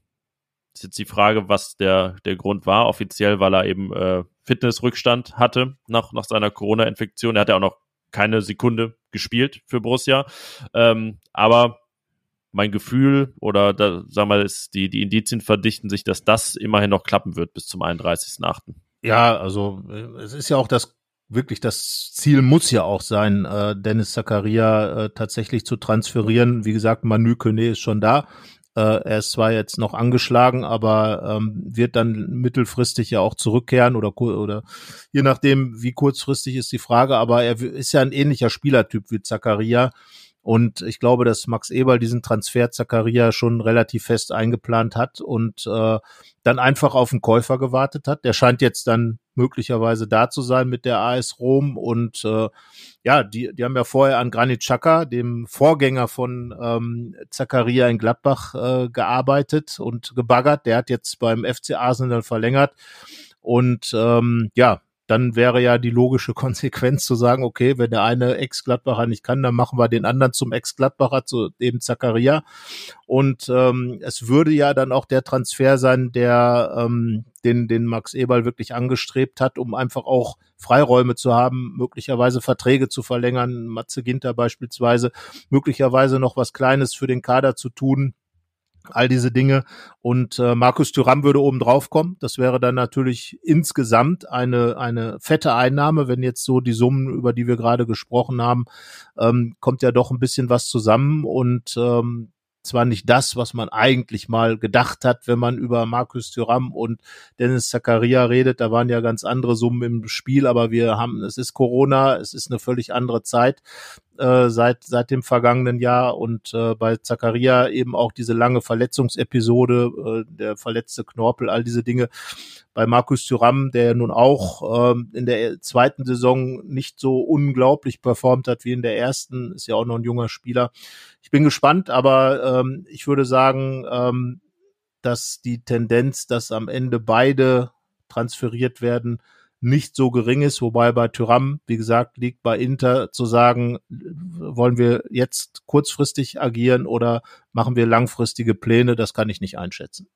ist jetzt die Frage, was der, der Grund war. Offiziell, weil er eben äh, Fitnessrückstand hatte nach, nach seiner Corona-Infektion. Er hat ja auch noch keine Sekunde gespielt für Borussia. Ähm, aber mein Gefühl oder da, sagen wir, ist die, die Indizien verdichten sich, dass das immerhin noch klappen wird bis zum 31.8. Ja, also äh, es ist ja auch das wirklich das Ziel muss ja auch sein, äh, Dennis Zakaria äh, tatsächlich zu transferieren. Wie gesagt, Manu Kone ist schon da. Äh, er ist zwar jetzt noch angeschlagen, aber ähm, wird dann mittelfristig ja auch zurückkehren oder, oder je nachdem, wie kurzfristig ist die Frage, aber er ist ja ein ähnlicher Spielertyp wie Zakaria. Und ich glaube, dass Max Eberl diesen Transfer Zakaria schon relativ fest eingeplant hat und äh, dann einfach auf den Käufer gewartet hat. Der scheint jetzt dann möglicherweise da zu sein mit der AS Rom und äh, ja, die, die haben ja vorher an Granit Xhaka, dem Vorgänger von ähm, Zakaria in Gladbach, äh, gearbeitet und gebaggert. Der hat jetzt beim FC Arsenal verlängert und ähm, ja, dann wäre ja die logische Konsequenz zu sagen, okay, wenn der eine Ex-Gladbacher nicht kann, dann machen wir den anderen zum Ex-Gladbacher, zu eben Zakaria. Und ähm, es würde ja dann auch der Transfer sein, der ähm, den, den Max Eberl wirklich angestrebt hat, um einfach auch Freiräume zu haben, möglicherweise Verträge zu verlängern, Matze Ginter beispielsweise, möglicherweise noch was Kleines für den Kader zu tun all diese Dinge. Und äh, Markus Thuram würde oben drauf kommen. Das wäre dann natürlich insgesamt eine, eine fette Einnahme, wenn jetzt so die Summen, über die wir gerade gesprochen haben, ähm, kommt ja doch ein bisschen was zusammen. Und ähm, zwar nicht das, was man eigentlich mal gedacht hat, wenn man über Markus Thuram und Dennis Zakaria redet. Da waren ja ganz andere Summen im Spiel, aber wir haben, es ist Corona, es ist eine völlig andere Zeit äh, seit seit dem vergangenen Jahr und äh, bei Zakaria eben auch diese lange Verletzungsepisode, äh, der verletzte Knorpel, all diese Dinge. bei Markus Thuram, der nun auch ähm, in der zweiten Saison nicht so unglaublich performt hat wie in der ersten, ist ja auch noch ein junger Spieler. Ich bin gespannt, aber ähm, ich würde sagen, ähm, dass die Tendenz, dass am Ende beide transferiert werden, nicht so gering ist, wobei bei Tyram, wie gesagt, liegt bei Inter zu sagen, wollen wir jetzt kurzfristig agieren oder machen wir langfristige Pläne, das kann ich nicht einschätzen.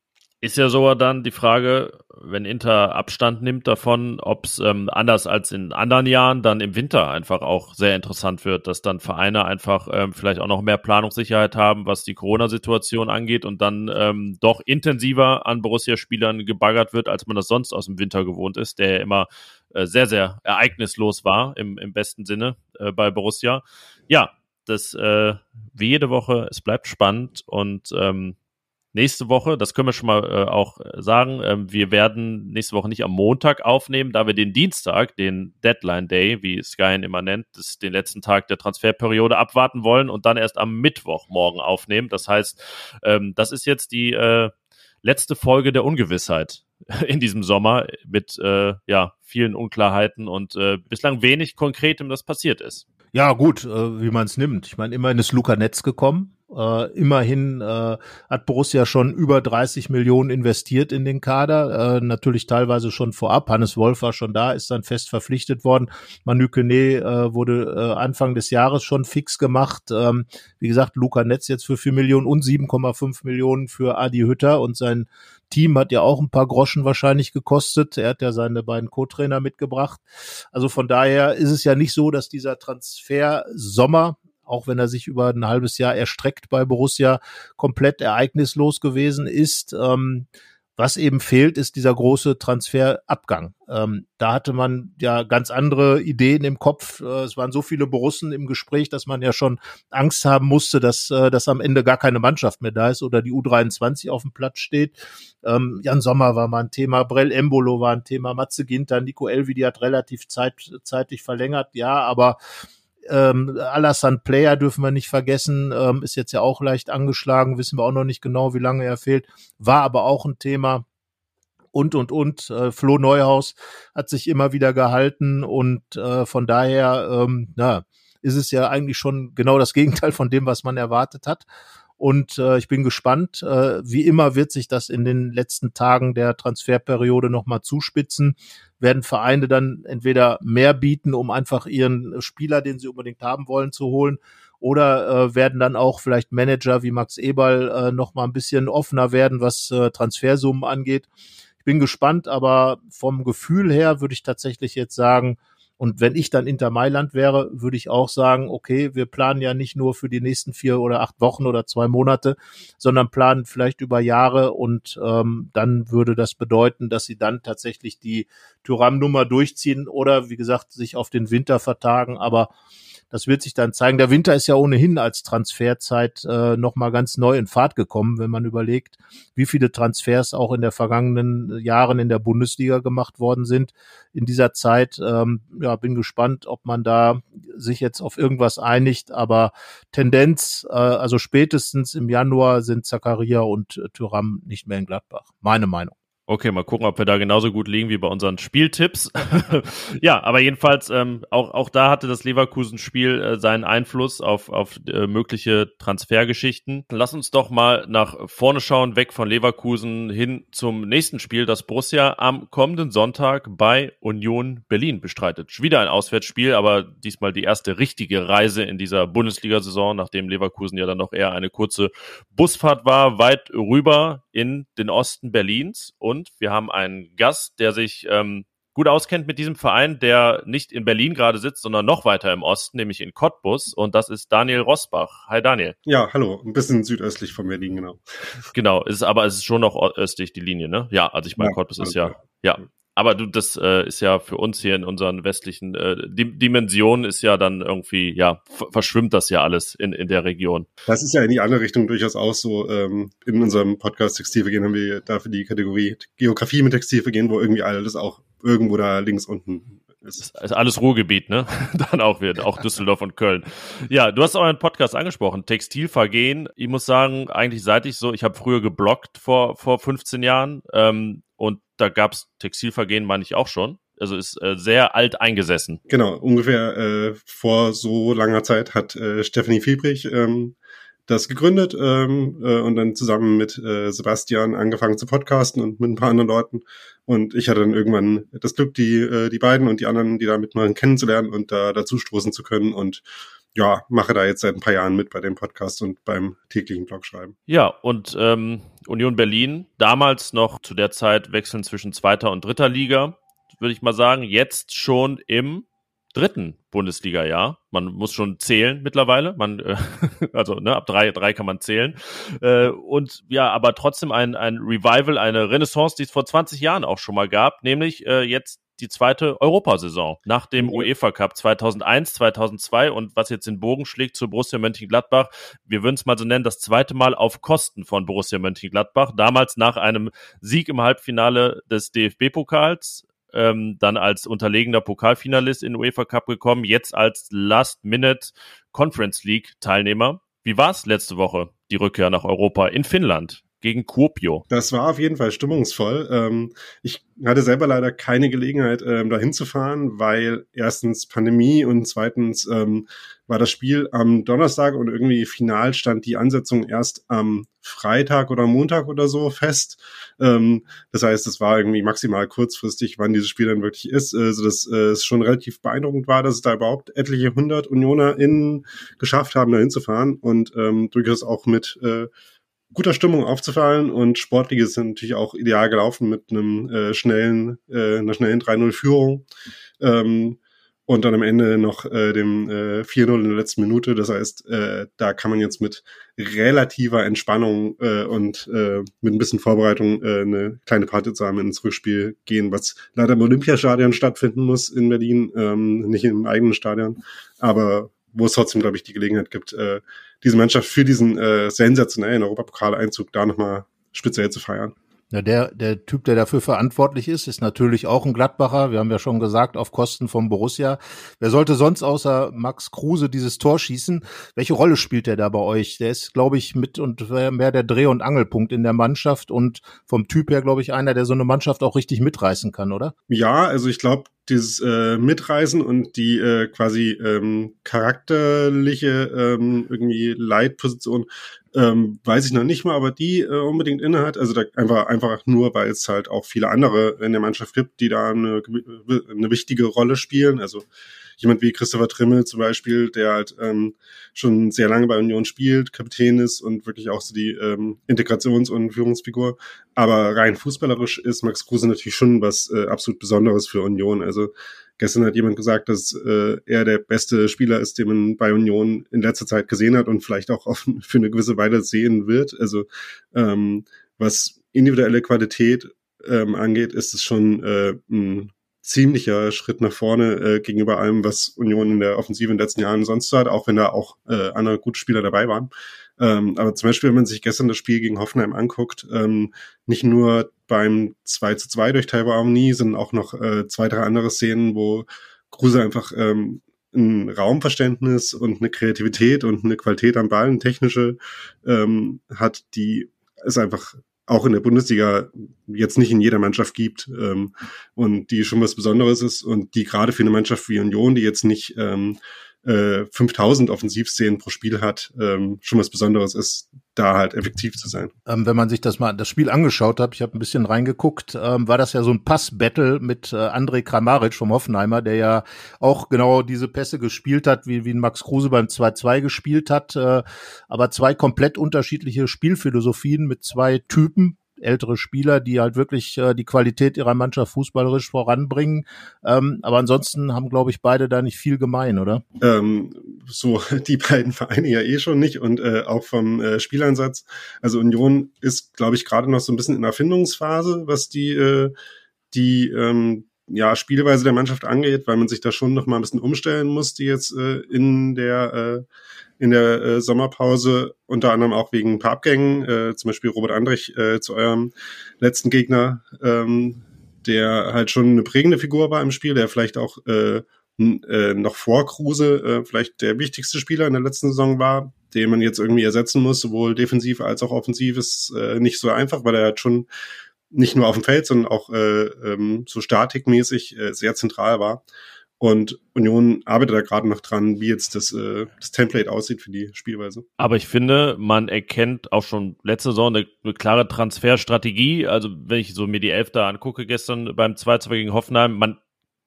Ist ja sogar dann die Frage, wenn Inter Abstand nimmt davon, ob es ähm, anders als in anderen Jahren dann im Winter einfach auch sehr interessant wird, dass dann Vereine einfach ähm, vielleicht auch noch mehr Planungssicherheit haben, was die Corona-Situation angeht und dann ähm, doch intensiver an Borussia-Spielern gebaggert wird, als man das sonst aus dem Winter gewohnt ist, der ja immer äh, sehr, sehr ereignislos war im, im besten Sinne äh, bei Borussia. Ja, das äh, wie jede Woche, es bleibt spannend und ähm, nächste Woche, das können wir schon mal äh, auch sagen, ähm, wir werden nächste Woche nicht am Montag aufnehmen, da wir den Dienstag, den Deadline Day, wie Sky ihn immer nennt, das, den letzten Tag der Transferperiode abwarten wollen und dann erst am Mittwoch morgen aufnehmen. Das heißt, ähm, das ist jetzt die äh, letzte Folge der Ungewissheit in diesem Sommer mit äh, ja vielen Unklarheiten und äh, bislang wenig Konkretem, das passiert ist. Ja, gut, äh, wie man es nimmt. Ich meine, immerhin ist Luca Netz gekommen. Äh, immerhin äh, hat Borussia schon über 30 Millionen investiert in den Kader, äh, natürlich teilweise schon vorab. Hannes Wolf war schon da, ist dann fest verpflichtet worden. Manu Kone äh, wurde äh, Anfang des Jahres schon fix gemacht. Ähm, wie gesagt, Luca Netz jetzt für 4 Millionen und 7,5 Millionen für Adi Hütter und sein Team hat ja auch ein paar Groschen wahrscheinlich gekostet. Er hat ja seine beiden Co-Trainer mitgebracht. Also von daher ist es ja nicht so, dass dieser Transfer Sommer auch wenn er sich über ein halbes Jahr erstreckt bei Borussia, komplett ereignislos gewesen ist. Ähm, was eben fehlt, ist dieser große Transferabgang. Ähm, da hatte man ja ganz andere Ideen im Kopf. Äh, es waren so viele Borussen im Gespräch, dass man ja schon Angst haben musste, dass, äh, dass am Ende gar keine Mannschaft mehr da ist oder die U23 auf dem Platz steht. Ähm, Jan Sommer war mal ein Thema, Brell Embolo war ein Thema, Matze Ginter, Nico Elvi, die hat relativ zeit, zeitlich verlängert, ja, aber ähm, Alassane Player dürfen wir nicht vergessen, ähm, ist jetzt ja auch leicht angeschlagen, wissen wir auch noch nicht genau, wie lange er fehlt, war aber auch ein Thema und und und. Äh, Flo Neuhaus hat sich immer wieder gehalten und äh, von daher, ähm, na, ist es ja eigentlich schon genau das Gegenteil von dem, was man erwartet hat. Und äh, ich bin gespannt. Äh, wie immer wird sich das in den letzten Tagen der Transferperiode nochmal zuspitzen. Werden Vereine dann entweder mehr bieten, um einfach ihren Spieler, den sie unbedingt haben wollen, zu holen, oder äh, werden dann auch vielleicht Manager wie Max Eberl äh, noch mal ein bisschen offener werden, was äh, Transfersummen angeht. Ich bin gespannt, aber vom Gefühl her würde ich tatsächlich jetzt sagen, und wenn ich dann Inter Mailand wäre, würde ich auch sagen, okay, wir planen ja nicht nur für die nächsten vier oder acht Wochen oder zwei Monate, sondern planen vielleicht über Jahre und ähm, dann würde das bedeuten, dass sie dann tatsächlich die Tyram-Nummer durchziehen oder wie gesagt sich auf den Winter vertagen. Aber das wird sich dann zeigen. Der Winter ist ja ohnehin als Transferzeit äh, nochmal ganz neu in Fahrt gekommen, wenn man überlegt, wie viele Transfers auch in der vergangenen Jahren in der Bundesliga gemacht worden sind. In dieser Zeit, ähm, ja, bin gespannt, ob man da sich jetzt auf irgendwas einigt. Aber Tendenz, äh, also spätestens im Januar sind Zakaria und äh, Tyram nicht mehr in Gladbach. Meine Meinung. Okay, mal gucken, ob wir da genauso gut liegen wie bei unseren Spieltipps. ja, aber jedenfalls, ähm, auch, auch da hatte das Leverkusen-Spiel äh, seinen Einfluss auf, auf äh, mögliche Transfergeschichten. Lass uns doch mal nach vorne schauen, weg von Leverkusen hin zum nächsten Spiel, das Borussia am kommenden Sonntag bei Union Berlin bestreitet. Wieder ein Auswärtsspiel, aber diesmal die erste richtige Reise in dieser Bundesliga-Saison, nachdem Leverkusen ja dann noch eher eine kurze Busfahrt war, weit rüber in den Osten Berlins. Und und wir haben einen Gast, der sich ähm, gut auskennt mit diesem Verein, der nicht in Berlin gerade sitzt, sondern noch weiter im Osten, nämlich in Cottbus. Und das ist Daniel Rosbach. Hi Daniel. Ja, hallo. Ein bisschen südöstlich von Berlin, genau. Genau, ist, aber es ist schon noch östlich die Linie, ne? Ja, also ich meine, ja, Cottbus ist ja, ja, aber du, das äh, ist ja für uns hier in unseren westlichen äh, Dimensionen ist ja dann irgendwie, ja, verschwimmt das ja alles in, in der Region. Das ist ja in die andere Richtung durchaus auch so. Ähm, in unserem Podcast Textilvergehen haben wir dafür die Kategorie Geografie mit Textilvergehen, wo irgendwie alles auch irgendwo da links unten ist. ist alles Ruhrgebiet, ne? Dann auch wird, auch Düsseldorf und Köln. Ja, du hast euren Podcast angesprochen, Textilvergehen. Ich muss sagen, eigentlich seit ich so, ich habe früher geblockt vor, vor 15 Jahren ähm, Da gab es Textilvergehen, meine ich auch schon. Also ist äh, sehr alt eingesessen. Genau, ungefähr äh, vor so langer Zeit hat äh, Stephanie Fiebrich ähm, das gegründet ähm, äh, und dann zusammen mit äh, Sebastian angefangen zu podcasten und mit ein paar anderen Leuten. Und ich hatte dann irgendwann das Glück, die, äh, die beiden und die anderen, die da mitmachen, kennenzulernen und da dazu stoßen zu können. Und ja, mache da jetzt seit ein paar Jahren mit bei dem Podcast und beim täglichen Blogschreiben. Ja, und ähm, Union Berlin, damals noch zu der Zeit wechseln zwischen zweiter und dritter Liga, würde ich mal sagen, jetzt schon im dritten Bundesliga-Jahr. Man muss schon zählen mittlerweile. Man, äh, also ne, ab drei, drei kann man zählen. Äh, und ja, aber trotzdem ein, ein Revival, eine Renaissance, die es vor 20 Jahren auch schon mal gab, nämlich äh, jetzt die zweite Europasaison nach dem UEFA Cup 2001, 2002 und was jetzt den Bogen schlägt zu Borussia Mönchengladbach. Wir würden es mal so nennen, das zweite Mal auf Kosten von Borussia Mönchengladbach. Damals nach einem Sieg im Halbfinale des DFB-Pokals ähm, dann als unterlegener Pokalfinalist in UEFA Cup gekommen, jetzt als Last-Minute Conference League Teilnehmer. Wie war's letzte Woche, die Rückkehr nach Europa in Finnland? Gegen Kuopio. Das war auf jeden Fall stimmungsvoll. Ähm, ich hatte selber leider keine Gelegenheit, ähm, dahin zu weil erstens Pandemie und zweitens ähm, war das Spiel am Donnerstag und irgendwie final stand die Ansetzung erst am Freitag oder Montag oder so fest. Ähm, das heißt, es war irgendwie maximal kurzfristig, wann dieses Spiel dann wirklich ist. Also dass äh, es schon relativ beeindruckend war, dass es da überhaupt etliche hundert UnionerInnen geschafft haben, da hinzufahren und ähm, durchaus auch mit äh, guter Stimmung aufzufallen und sportlich ist natürlich auch ideal gelaufen mit einem äh, schnellen, äh, einer schnellen 3-0-Führung. Ähm, und dann am Ende noch äh, dem äh, 4-0 in der letzten Minute. Das heißt, äh, da kann man jetzt mit relativer Entspannung äh, und äh, mit ein bisschen Vorbereitung äh, eine kleine Party zusammen ins Rückspiel gehen, was leider im Olympiastadion stattfinden muss in Berlin, ähm, nicht im eigenen Stadion, aber wo es trotzdem, glaube ich, die Gelegenheit gibt, äh, diese Mannschaft für diesen äh, sensationellen Europapokaleinzug da nochmal speziell zu feiern. Ja, der, der Typ, der dafür verantwortlich ist, ist natürlich auch ein Gladbacher. Wir haben ja schon gesagt, auf Kosten von Borussia. Wer sollte sonst außer Max Kruse dieses Tor schießen? Welche Rolle spielt der da bei euch? Der ist, glaube ich, mit und mehr der Dreh- und Angelpunkt in der Mannschaft und vom Typ her, glaube ich, einer, der so eine Mannschaft auch richtig mitreißen kann, oder? Ja, also ich glaube, dieses äh, Mitreisen und die äh, quasi ähm, charakterliche ähm, irgendwie Leitposition ähm, weiß ich noch nicht mal, aber die äh, unbedingt innehat. Also da einfach einfach nur, weil es halt auch viele andere in der Mannschaft gibt, die da eine, eine wichtige Rolle spielen. Also jemand wie Christopher Trimmel zum Beispiel, der halt ähm, schon sehr lange bei Union spielt, Kapitän ist und wirklich auch so die ähm, Integrations- und Führungsfigur. Aber rein fußballerisch ist Max Kruse natürlich schon was äh, absolut Besonderes für Union. Also Gestern hat jemand gesagt, dass äh, er der beste Spieler ist, den man bei Union in letzter Zeit gesehen hat und vielleicht auch auf, für eine gewisse Weile sehen wird. Also ähm, was individuelle Qualität ähm, angeht, ist es schon äh, ein ziemlicher Schritt nach vorne äh, gegenüber allem, was Union in der Offensive in den letzten Jahren sonst hat, auch wenn da auch äh, andere gute Spieler dabei waren. Ähm, aber zum Beispiel, wenn man sich gestern das Spiel gegen Hoffenheim anguckt, ähm, nicht nur beim 2 zu 2 durch Taiwo Amni, sondern auch noch äh, zwei, drei andere Szenen, wo Kruse einfach ähm, ein Raumverständnis und eine Kreativität und eine Qualität am Ball, eine technische, ähm, hat, die ist einfach auch in der Bundesliga jetzt nicht in jeder Mannschaft gibt ähm, und die schon was Besonderes ist und die gerade für eine Mannschaft wie Union, die jetzt nicht ähm, äh, 5000 Offensivszenen pro Spiel hat, ähm, schon was Besonderes ist, da halt effektiv zu sein. Ähm, wenn man sich das mal das Spiel angeschaut hat, ich habe ein bisschen reingeguckt, ähm, war das ja so ein Pass-Battle mit äh, André Kramaric vom Hoffenheimer, der ja auch genau diese Pässe gespielt hat, wie, wie Max Kruse beim 2-2 gespielt hat, äh, aber zwei komplett unterschiedliche Spielphilosophien mit zwei Typen, ältere Spieler, die halt wirklich äh, die Qualität ihrer Mannschaft fußballerisch voranbringen. Ähm, aber ansonsten haben, glaube ich, beide da nicht viel gemein, oder? Ähm, so die beiden Vereine ja eh schon nicht und äh, auch vom äh, Spieleinsatz. Also Union ist, glaube ich, gerade noch so ein bisschen in Erfindungsphase, was die äh, die ähm, ja, Spielweise der Mannschaft angeht, weil man sich da schon noch mal ein bisschen umstellen muss, die jetzt äh, in der äh, in der äh, Sommerpause, unter anderem auch wegen ein paar Abgängen, äh, zum Beispiel Robert Andrich äh, zu eurem letzten Gegner, ähm, der halt schon eine prägende Figur war im Spiel, der vielleicht auch äh, äh, noch vor Kruse äh, vielleicht der wichtigste Spieler in der letzten Saison war, den man jetzt irgendwie ersetzen muss, sowohl defensiv als auch offensiv, ist äh, nicht so einfach, weil er halt schon nicht nur auf dem Feld, sondern auch äh, ähm, so statikmäßig äh, sehr zentral war. Und Union arbeitet da gerade noch dran, wie jetzt das, äh, das Template aussieht für die Spielweise. Aber ich finde, man erkennt auch schon letzte Saison eine, eine klare Transferstrategie. Also wenn ich so mir die Elf da angucke gestern beim 2-2 gegen Hoffenheim, man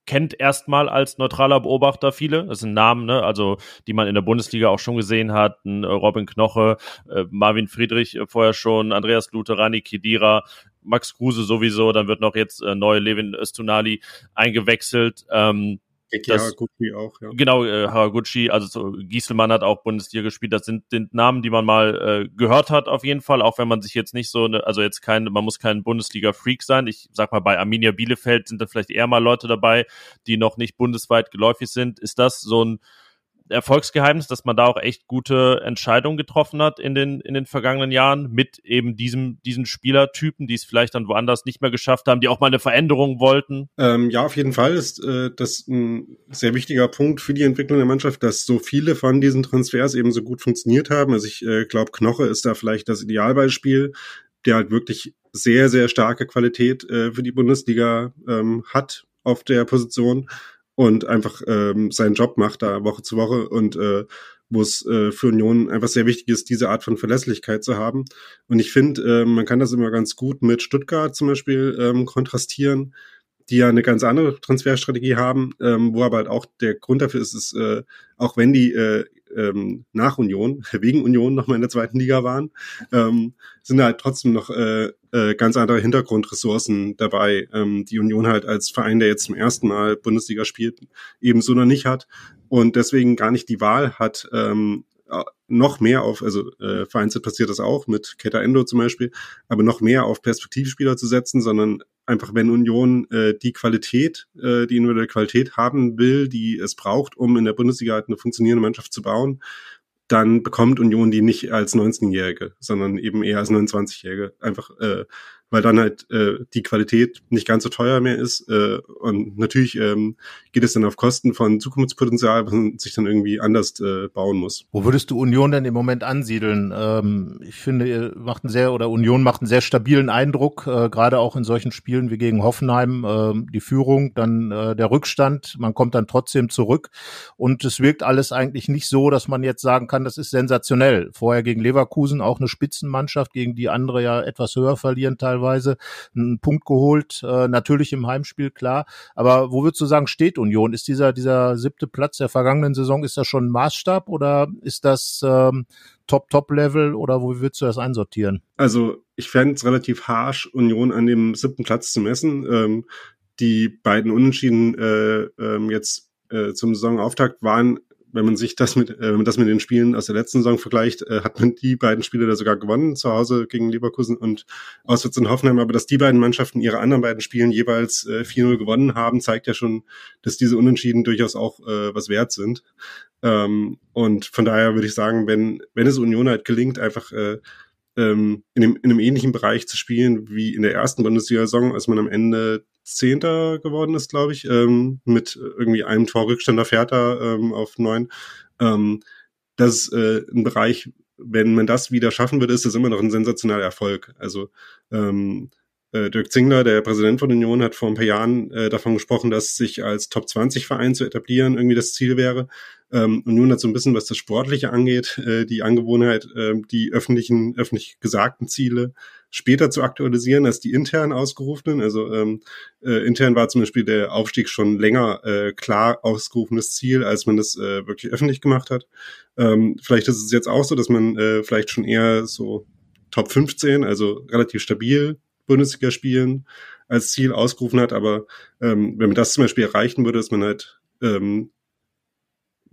kennt erstmal als neutraler Beobachter viele. Das sind Namen, ne? also die man in der Bundesliga auch schon gesehen hat. Äh, Robin Knoche, äh, Marvin Friedrich äh, vorher schon, Andreas Lute, Rani Kedira, Max Kruse sowieso. Dann wird noch jetzt äh, neu Levin Östunali eingewechselt. Ähm, das, Haraguchi auch, ja. Genau, äh, Haraguchi, also so, Gieselmann hat auch Bundesliga gespielt. Das sind, sind Namen, die man mal äh, gehört hat, auf jeden Fall, auch wenn man sich jetzt nicht so, ne, also jetzt kein, man muss kein Bundesliga-Freak sein. Ich sag mal, bei Arminia Bielefeld sind da vielleicht eher mal Leute dabei, die noch nicht bundesweit geläufig sind. Ist das so ein Erfolgsgeheimnis, dass man da auch echt gute Entscheidungen getroffen hat in den, in den vergangenen Jahren mit eben diesem, diesen Spielertypen, die es vielleicht dann woanders nicht mehr geschafft haben, die auch mal eine Veränderung wollten? Ähm, ja, auf jeden Fall ist äh, das ein sehr wichtiger Punkt für die Entwicklung der Mannschaft, dass so viele von diesen Transfers eben so gut funktioniert haben. Also ich äh, glaube, Knoche ist da vielleicht das Idealbeispiel, der halt wirklich sehr, sehr starke Qualität äh, für die Bundesliga ähm, hat auf der Position und einfach ähm, seinen Job macht da Woche zu Woche und äh, wo es äh, für Union einfach sehr wichtig ist, diese Art von Verlässlichkeit zu haben. Und ich finde, äh, man kann das immer ganz gut mit Stuttgart zum Beispiel ähm, kontrastieren, die ja eine ganz andere Transferstrategie haben, ähm, wo aber halt auch der Grund dafür ist, ist äh, auch wenn die äh, ähm, nach Union, wegen Union nochmal in der zweiten Liga waren, ähm, sind halt trotzdem noch äh, äh, ganz andere Hintergrundressourcen dabei, ähm, die Union halt als Verein, der jetzt zum ersten Mal Bundesliga spielt, ebenso noch nicht hat und deswegen gar nicht die Wahl hat, ähm, noch mehr auf, also äh, vereinzelt passiert das auch mit Keta Endo zum Beispiel, aber noch mehr auf Perspektivspieler zu setzen, sondern einfach, wenn Union äh, die Qualität, äh, die individuelle Qualität haben will, die es braucht, um in der Bundesliga halt eine funktionierende Mannschaft zu bauen, dann bekommt Union die nicht als 19-Jährige, sondern eben eher als 29-Jährige. Einfach äh, weil dann halt äh, die Qualität nicht ganz so teuer mehr ist. Äh, und natürlich ähm, geht es dann auf Kosten von Zukunftspotenzial, was man sich dann irgendwie anders äh, bauen muss. Wo würdest du Union denn im Moment ansiedeln? Ähm, ich finde, ihr macht einen sehr, oder Union macht einen sehr stabilen Eindruck, äh, gerade auch in solchen Spielen wie gegen Hoffenheim, äh, die Führung, dann äh, der Rückstand, man kommt dann trotzdem zurück. Und es wirkt alles eigentlich nicht so, dass man jetzt sagen kann, das ist sensationell. Vorher gegen Leverkusen auch eine Spitzenmannschaft, gegen die andere ja etwas höher verlieren teilweise teilweise einen Punkt geholt, äh, natürlich im Heimspiel, klar. Aber wo würdest du sagen, steht Union? Ist dieser, dieser siebte Platz der vergangenen Saison, ist das schon ein Maßstab oder ist das ähm, Top-Top-Level oder wo würdest du das einsortieren? Also ich fände es relativ harsh, Union an dem siebten Platz zu messen. Ähm, die beiden Unentschieden äh, ähm, jetzt äh, zum Saisonauftakt waren wenn man sich das mit, äh, wenn man das mit den Spielen aus der letzten Saison vergleicht, äh, hat man die beiden Spiele da sogar gewonnen, zu Hause gegen Leverkusen und auswärts in Hoffenheim. Aber dass die beiden Mannschaften ihre anderen beiden Spielen jeweils äh, 4-0 gewonnen haben, zeigt ja schon, dass diese Unentschieden durchaus auch äh, was wert sind. Ähm, und von daher würde ich sagen, wenn, wenn es Union halt gelingt, einfach äh, ähm, in, dem, in einem ähnlichen Bereich zu spielen wie in der ersten Bundesliga-Saison, als man am Ende Zehnter geworden ist, glaube ich, ähm, mit irgendwie einem Torrückstand auf Hertha ähm, auf neun. Ähm, das ist äh, ein Bereich, wenn man das wieder schaffen würde, ist das immer noch ein sensationeller Erfolg. Also ähm, äh, Dirk Zingler, der Präsident von Union, hat vor ein paar Jahren äh, davon gesprochen, dass sich als Top 20 Verein zu etablieren irgendwie das Ziel wäre. Ähm, und nun hat so ein bisschen, was das Sportliche angeht, äh, die Angewohnheit, äh, die öffentlichen, öffentlich gesagten Ziele später zu aktualisieren als die intern ausgerufenen. Also ähm, äh, intern war zum Beispiel der Aufstieg schon länger äh, klar ausgerufenes Ziel, als man das äh, wirklich öffentlich gemacht hat. Ähm, vielleicht ist es jetzt auch so, dass man äh, vielleicht schon eher so Top 15, also relativ stabil Bundesliga spielen als Ziel ausgerufen hat. Aber ähm, wenn man das zum Beispiel erreichen würde, dass man halt ähm,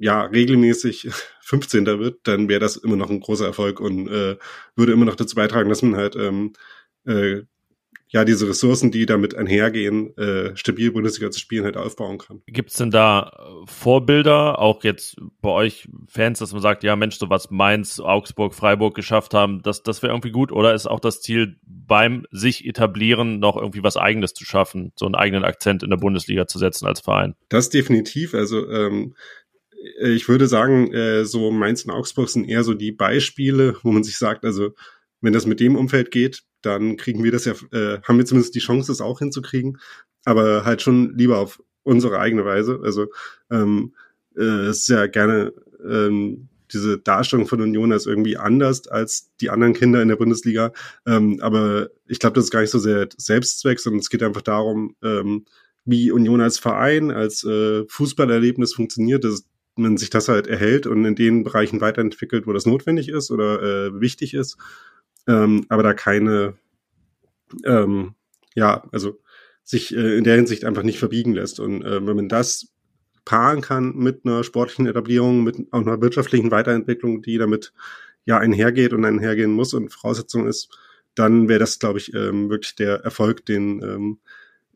ja regelmäßig 15. wird, dann wäre das immer noch ein großer Erfolg und äh, würde immer noch dazu beitragen, dass man halt ähm, äh, ja diese Ressourcen, die damit einhergehen, äh, stabil Bundesliga zu spielen, halt aufbauen kann. Gibt's denn da äh, Vorbilder, auch jetzt bei euch Fans, dass man sagt, ja Mensch, so was Mainz, Augsburg, Freiburg geschafft haben, das, das wäre irgendwie gut? Oder ist auch das Ziel beim sich etablieren noch irgendwie was Eigenes zu schaffen, so einen eigenen Akzent in der Bundesliga zu setzen als Verein? Das definitiv. Also ähm, ich würde sagen, äh, so Mainz und Augsburg sind eher so die Beispiele, wo man sich sagt, also wenn das mit dem Umfeld geht, dann kriegen wir das ja, äh, haben wir zumindest die Chance, das auch hinzukriegen, aber halt schon lieber auf unsere eigene Weise. Also ähm, äh, es ist ja gerne ähm, diese Darstellung von Union als irgendwie anders als die anderen Kinder in der Bundesliga. Ähm, aber ich glaube, das ist gar nicht so sehr Selbstzweck, sondern es geht einfach darum, ähm, wie Union als Verein, als äh, Fußballerlebnis funktioniert, dass man sich das halt erhält und in den Bereichen weiterentwickelt, wo das notwendig ist oder äh, wichtig ist. Ähm, aber da keine, ähm, ja, also sich äh, in der Hinsicht einfach nicht verbiegen lässt. Und äh, wenn man das paaren kann mit einer sportlichen Etablierung, mit auch einer wirtschaftlichen Weiterentwicklung, die damit ja einhergeht und einhergehen muss und Voraussetzung ist, dann wäre das, glaube ich, ähm, wirklich der Erfolg, den ähm,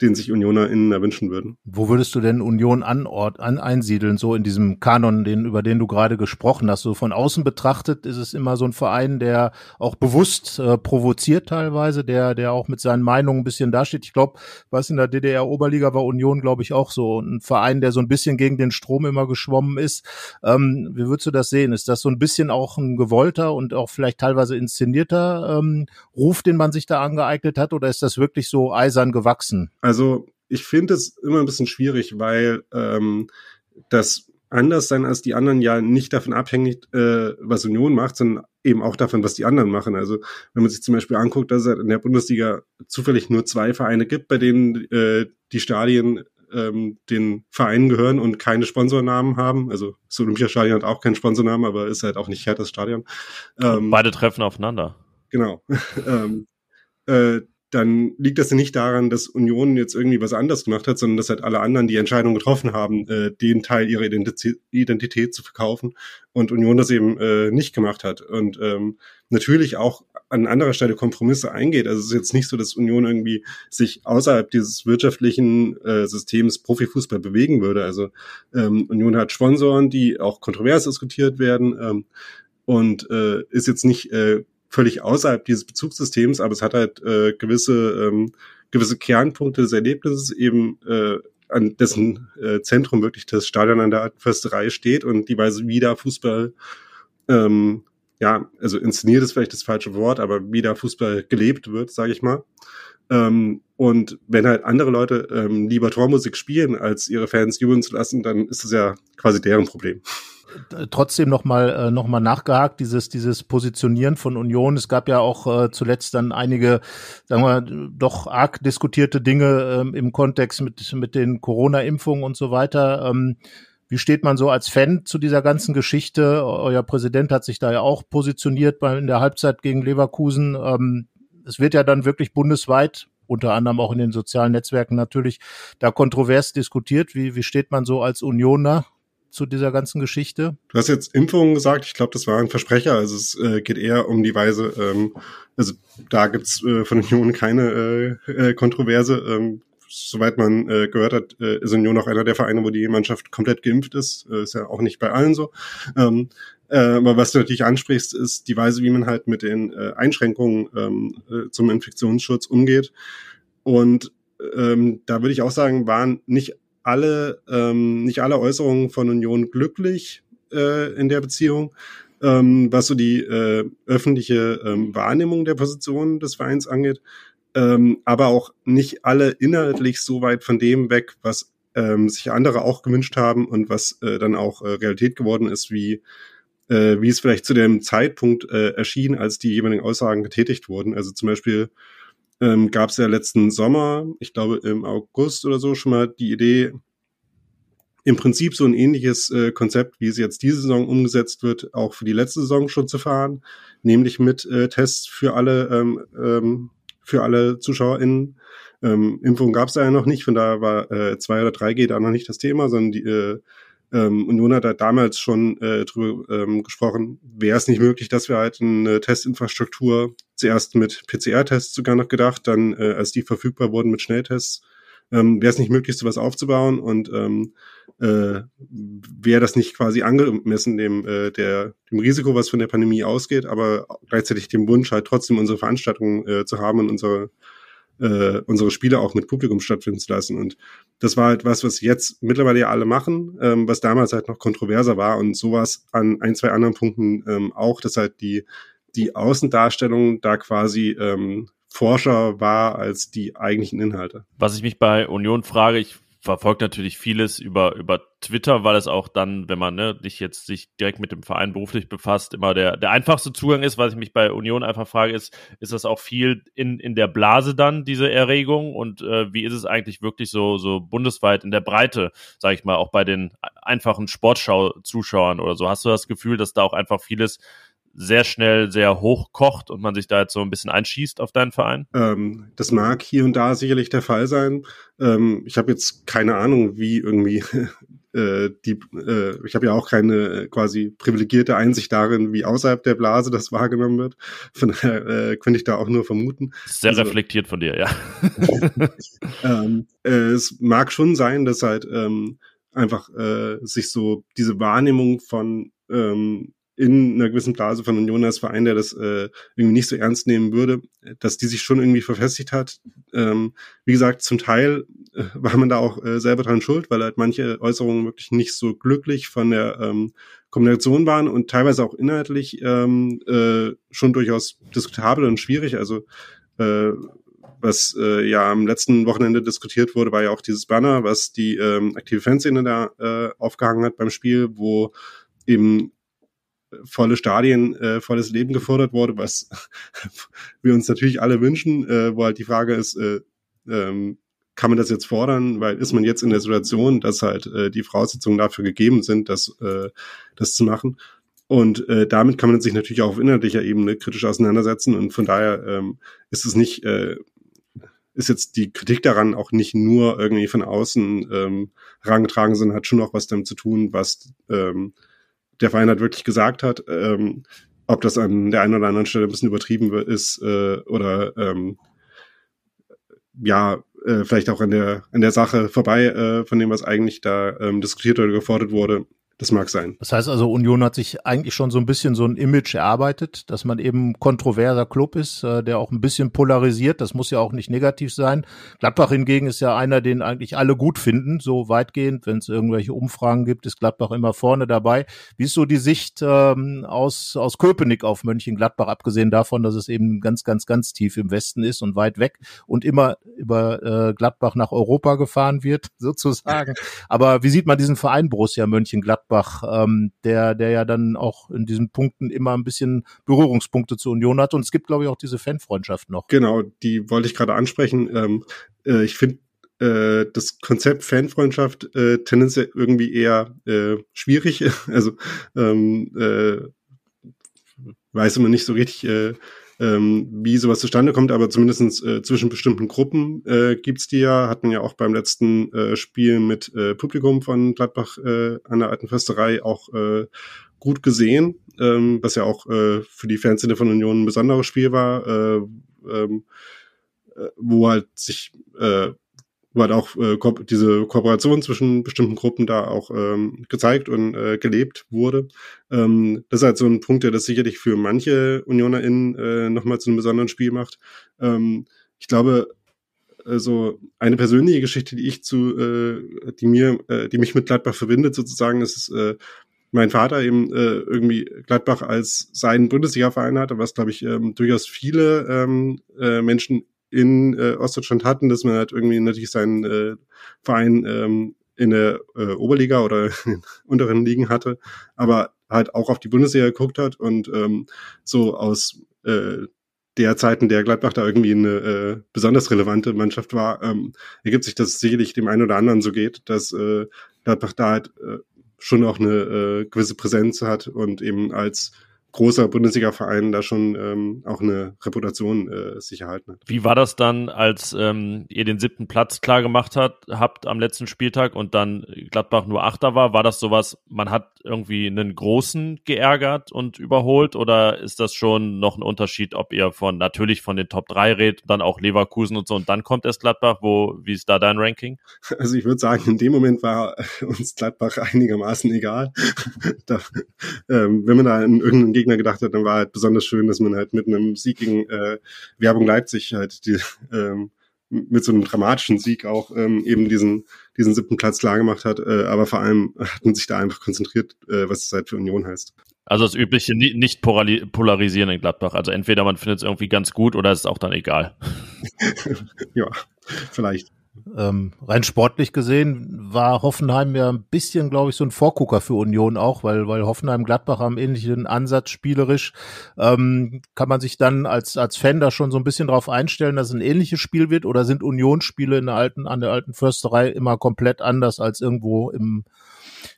den sich UnionerInnen erwünschen würden. Wo würdest du denn Union anort, an, einsiedeln, so in diesem Kanon, den, über den du gerade gesprochen hast? So von außen betrachtet ist es immer so ein Verein, der auch bewusst äh, provoziert teilweise, der, der auch mit seinen Meinungen ein bisschen dasteht. Ich glaube, was in der DDR-Oberliga war Union, glaube ich, auch so ein Verein, der so ein bisschen gegen den Strom immer geschwommen ist. Ähm, wie würdest du das sehen? Ist das so ein bisschen auch ein gewollter und auch vielleicht teilweise inszenierter ähm, Ruf, den man sich da angeeignet hat, oder ist das wirklich so eisern gewachsen? Also ich finde es immer ein bisschen schwierig, weil ähm, das anders sein als die anderen ja nicht davon abhängig, äh, was Union macht, sondern eben auch davon, was die anderen machen. Also wenn man sich zum Beispiel anguckt, dass es in der Bundesliga zufällig nur zwei Vereine gibt, bei denen äh, die Stadien ähm, den Vereinen gehören und keine Sponsornamen haben. Also das Olympiastadion hat auch keinen Sponsornamen, aber ist halt auch nicht Herthas Stadion. Ähm, Beide treffen aufeinander. Genau. ähm, äh, dann liegt das ja nicht daran, dass Union jetzt irgendwie was anders gemacht hat, sondern dass halt alle anderen die Entscheidung getroffen haben, äh, den Teil ihrer Identität, Identität zu verkaufen und Union das eben äh, nicht gemacht hat. Und ähm, natürlich auch an anderer Stelle Kompromisse eingeht. Also es ist jetzt nicht so, dass Union irgendwie sich außerhalb dieses wirtschaftlichen äh, Systems Profifußball bewegen würde. Also ähm, Union hat Sponsoren, die auch kontrovers diskutiert werden ähm, und äh, ist jetzt nicht äh, völlig außerhalb dieses Bezugssystems, aber es hat halt äh, gewisse, ähm, gewisse Kernpunkte des Erlebnisses eben äh, an dessen äh, Zentrum wirklich das Stadion an der Försterei steht und die Weise, wie da Fußball, ähm, ja, also inszeniert ist vielleicht das falsche Wort, aber wie da Fußball gelebt wird, sage ich mal. Ähm, und wenn halt andere Leute ähm, lieber Tormusik spielen, als ihre Fans jubeln zu lassen, dann ist das ja quasi deren Problem trotzdem nochmal äh, noch mal nachgehakt, dieses, dieses Positionieren von Union. Es gab ja auch äh, zuletzt dann einige, sagen wir, doch arg diskutierte Dinge ähm, im Kontext mit, mit den Corona-Impfungen und so weiter. Ähm, wie steht man so als Fan zu dieser ganzen Geschichte? Euer Präsident hat sich da ja auch positioniert bei, in der Halbzeit gegen Leverkusen. Ähm, es wird ja dann wirklich bundesweit unter anderem auch in den sozialen Netzwerken natürlich da kontrovers diskutiert. Wie, wie steht man so als Unioner zu dieser ganzen Geschichte? Du hast jetzt Impfungen gesagt, ich glaube, das war ein Versprecher. Also es äh, geht eher um die Weise, ähm, also da gibt's äh, von Union keine äh, äh, Kontroverse. Ähm, soweit man äh, gehört hat, äh, ist Union auch einer der Vereine, wo die Mannschaft komplett geimpft ist. Äh, ist ja auch nicht bei allen so. Ähm, äh, aber was du natürlich ansprichst, ist die Weise, wie man halt mit den äh, Einschränkungen ähm, äh, zum Infektionsschutz umgeht. Und ähm, da würde ich auch sagen, waren nicht alle, ähm, nicht alle Äußerungen von Union glücklich äh, in der Beziehung, ähm, was so die äh, öffentliche ähm, Wahrnehmung der Position des Vereins angeht, ähm, aber auch nicht alle inhaltlich so weit von dem weg, was ähm, sich andere auch gewünscht haben und was äh, dann auch äh, Realität geworden ist, wie äh, wie es vielleicht zu dem Zeitpunkt äh, erschien, als die jeweiligen Aussagen getätigt wurden. Also zum Beispiel ähm, gab es ja letzten Sommer, ich glaube im August oder so, schon mal die Idee, im Prinzip so ein ähnliches äh, Konzept, wie es jetzt diese Saison umgesetzt wird, auch für die letzte Saison schon zu fahren, nämlich mit äh, Tests für alle ähm, ähm, für alle ZuschauerInnen. Ähm, Impfung gab es ja noch nicht, von daher war äh, 2 oder 3G da noch nicht das Thema, sondern die äh, ähm, Union hat da damals schon äh, drüber ähm, gesprochen, wäre es nicht möglich, dass wir halt eine Testinfrastruktur zuerst mit PCR-Tests sogar noch gedacht, dann äh, als die verfügbar wurden mit Schnelltests, ähm, wäre es nicht möglich, sowas aufzubauen und ähm, äh, wäre das nicht quasi angemessen dem, äh, der, dem Risiko, was von der Pandemie ausgeht, aber gleichzeitig dem Wunsch halt trotzdem unsere Veranstaltungen äh, zu haben und unsere äh, unsere Spiele auch mit Publikum stattfinden zu lassen. Und das war halt was, was jetzt mittlerweile ja alle machen, ähm, was damals halt noch kontroverser war und sowas an ein, zwei anderen Punkten ähm, auch, dass halt die, die Außendarstellung da quasi ähm, forscher war als die eigentlichen Inhalte. Was ich mich bei Union frage, ich verfolgt natürlich vieles über, über Twitter, weil es auch dann, wenn man ne, nicht jetzt sich direkt mit dem Verein beruflich befasst, immer der, der einfachste Zugang ist. Was ich mich bei Union einfach frage, ist, ist das auch viel in, in der Blase dann, diese Erregung? Und äh, wie ist es eigentlich wirklich so, so bundesweit in der Breite, sage ich mal, auch bei den einfachen Sportschau-Zuschauern oder so? Hast du das Gefühl, dass da auch einfach vieles sehr schnell sehr hoch kocht und man sich da jetzt so ein bisschen einschießt auf deinen Verein? Ähm, das mag hier und da sicherlich der Fall sein. Ähm, ich habe jetzt keine Ahnung, wie irgendwie äh, die, äh, ich habe ja auch keine quasi privilegierte Einsicht darin, wie außerhalb der Blase das wahrgenommen wird. Von daher äh, könnte ich da auch nur vermuten. Sehr also, reflektiert von dir, ja. ähm, äh, es mag schon sein, dass halt ähm, einfach äh, sich so diese Wahrnehmung von ähm, in einer gewissen Blase von Union als Verein, der das äh, irgendwie nicht so ernst nehmen würde, dass die sich schon irgendwie verfestigt hat. Ähm, wie gesagt, zum Teil äh, war man da auch äh, selber dran schuld, weil halt manche Äußerungen wirklich nicht so glücklich von der ähm, Kombination waren und teilweise auch inhaltlich ähm, äh, schon durchaus diskutabel und schwierig. Also äh, was äh, ja am letzten Wochenende diskutiert wurde, war ja auch dieses Banner, was die ähm, aktive Fanszene da äh, aufgehangen hat beim Spiel, wo eben volle Stadien, äh, volles Leben gefordert wurde, was wir uns natürlich alle wünschen, äh, wo halt die Frage ist, äh, ähm, kann man das jetzt fordern, weil ist man jetzt in der Situation, dass halt äh, die Voraussetzungen dafür gegeben sind, das, äh, das zu machen. Und äh, damit kann man sich natürlich auch auf inhaltlicher Ebene kritisch auseinandersetzen. Und von daher ähm, ist es nicht, äh, ist jetzt die Kritik daran auch nicht nur irgendwie von außen ähm, herangetragen, sondern hat schon auch was damit zu tun, was ähm, der Verein halt wirklich gesagt hat, ähm, ob das an der einen oder anderen Stelle ein bisschen übertrieben ist äh, oder ähm, ja, äh, vielleicht auch an der, an der Sache vorbei, äh, von dem, was eigentlich da ähm, diskutiert oder gefordert wurde. Das mag sein. Das heißt also, Union hat sich eigentlich schon so ein bisschen so ein Image erarbeitet, dass man eben kontroverser Club ist, äh, der auch ein bisschen polarisiert. Das muss ja auch nicht negativ sein. Gladbach hingegen ist ja einer, den eigentlich alle gut finden, so weitgehend. Wenn es irgendwelche Umfragen gibt, ist Gladbach immer vorne dabei. Wie ist so die Sicht ähm, aus, aus Köpenick auf Mönchengladbach, abgesehen davon, dass es eben ganz, ganz, ganz tief im Westen ist und weit weg und immer über äh, Gladbach nach Europa gefahren wird, sozusagen. Aber wie sieht man diesen Verein Borussia Mönchengladbach? Gladbach, ähm, der, der ja dann auch in diesen Punkten immer ein bisschen Berührungspunkte zur Union hat. Und es gibt, glaube ich, auch diese Fanfreundschaft noch. Genau, die wollte ich gerade ansprechen. Ähm, äh, ich finde äh, das Konzept Fanfreundschaft äh, tendenziell irgendwie eher äh, schwierig. Also ähm, äh, weiß immer nicht so richtig, äh, ähm, wie sowas zustande kommt, aber zumindestens äh, zwischen bestimmten Gruppen äh, gibt's die ja, hatten ja auch beim letzten äh, Spiel mit äh, Publikum von Gladbach äh, an der alten Försterei auch äh, gut gesehen, ähm, was ja auch äh, für die Fanszene von Union ein besonderes Spiel war, äh, ähm, äh, wo halt sich äh, wo halt auch äh, ko diese Kooperation zwischen bestimmten Gruppen da auch ähm, gezeigt und äh, gelebt wurde. Ähm, das ist halt so ein Punkt, der das sicherlich für manche UnionerInnen äh, nochmal zu einem besonderen Spiel macht. Ähm, ich glaube, also eine persönliche Geschichte, die ich zu, äh, die mir, äh, die mich mit Gladbach verbindet, sozusagen, ist äh, mein Vater eben äh, irgendwie Gladbach als seinen Bundesliga-Verein hatte, was glaube ich ähm, durchaus viele ähm, äh, Menschen in äh, Ostdeutschland hatten, dass man halt irgendwie natürlich seinen äh, Verein ähm, in der äh, Oberliga oder in unteren Ligen hatte, aber halt auch auf die Bundesliga geguckt hat und ähm, so aus äh, der Zeit, in der Gladbach da irgendwie eine äh, besonders relevante Mannschaft war, ähm, ergibt sich, dass es sicherlich dem einen oder anderen so geht, dass äh, Gladbach da halt äh, schon auch eine äh, gewisse Präsenz hat und eben als großer Bundesliga-Verein da schon ähm, auch eine Reputation äh, sich erhalten hat. Wie war das dann, als ähm, ihr den siebten Platz klar gemacht hat, habt am letzten Spieltag und dann Gladbach nur Achter war? War das sowas, man hat irgendwie einen Großen geärgert und überholt oder ist das schon noch ein Unterschied, ob ihr von natürlich von den Top 3 redet, dann auch Leverkusen und so und dann kommt erst Gladbach? Wo, wie ist da dein Ranking? Also ich würde sagen, in dem Moment war uns Gladbach einigermaßen egal. da, ähm, wenn man da in irgendeinen Gegner gedacht hat, dann war halt besonders schön, dass man halt mit einem Sieg gegen äh, Werbung Leipzig halt die, ähm, mit so einem dramatischen Sieg auch ähm, eben diesen diesen siebten Platz klar gemacht hat. Äh, aber vor allem hat man sich da einfach konzentriert, äh, was es halt für Union heißt. Also das übliche nicht polarisieren in Gladbach. Also entweder man findet es irgendwie ganz gut oder es ist auch dann egal. ja, vielleicht. Ähm, rein sportlich gesehen war Hoffenheim ja ein bisschen, glaube ich, so ein Vorgucker für Union auch, weil, weil Hoffenheim Gladbach haben ähnlichen Ansatz spielerisch. Ähm, kann man sich dann als, als Fan da schon so ein bisschen darauf einstellen, dass es ein ähnliches Spiel wird oder sind Unionsspiele in der alten, an der alten Försterei immer komplett anders als irgendwo im,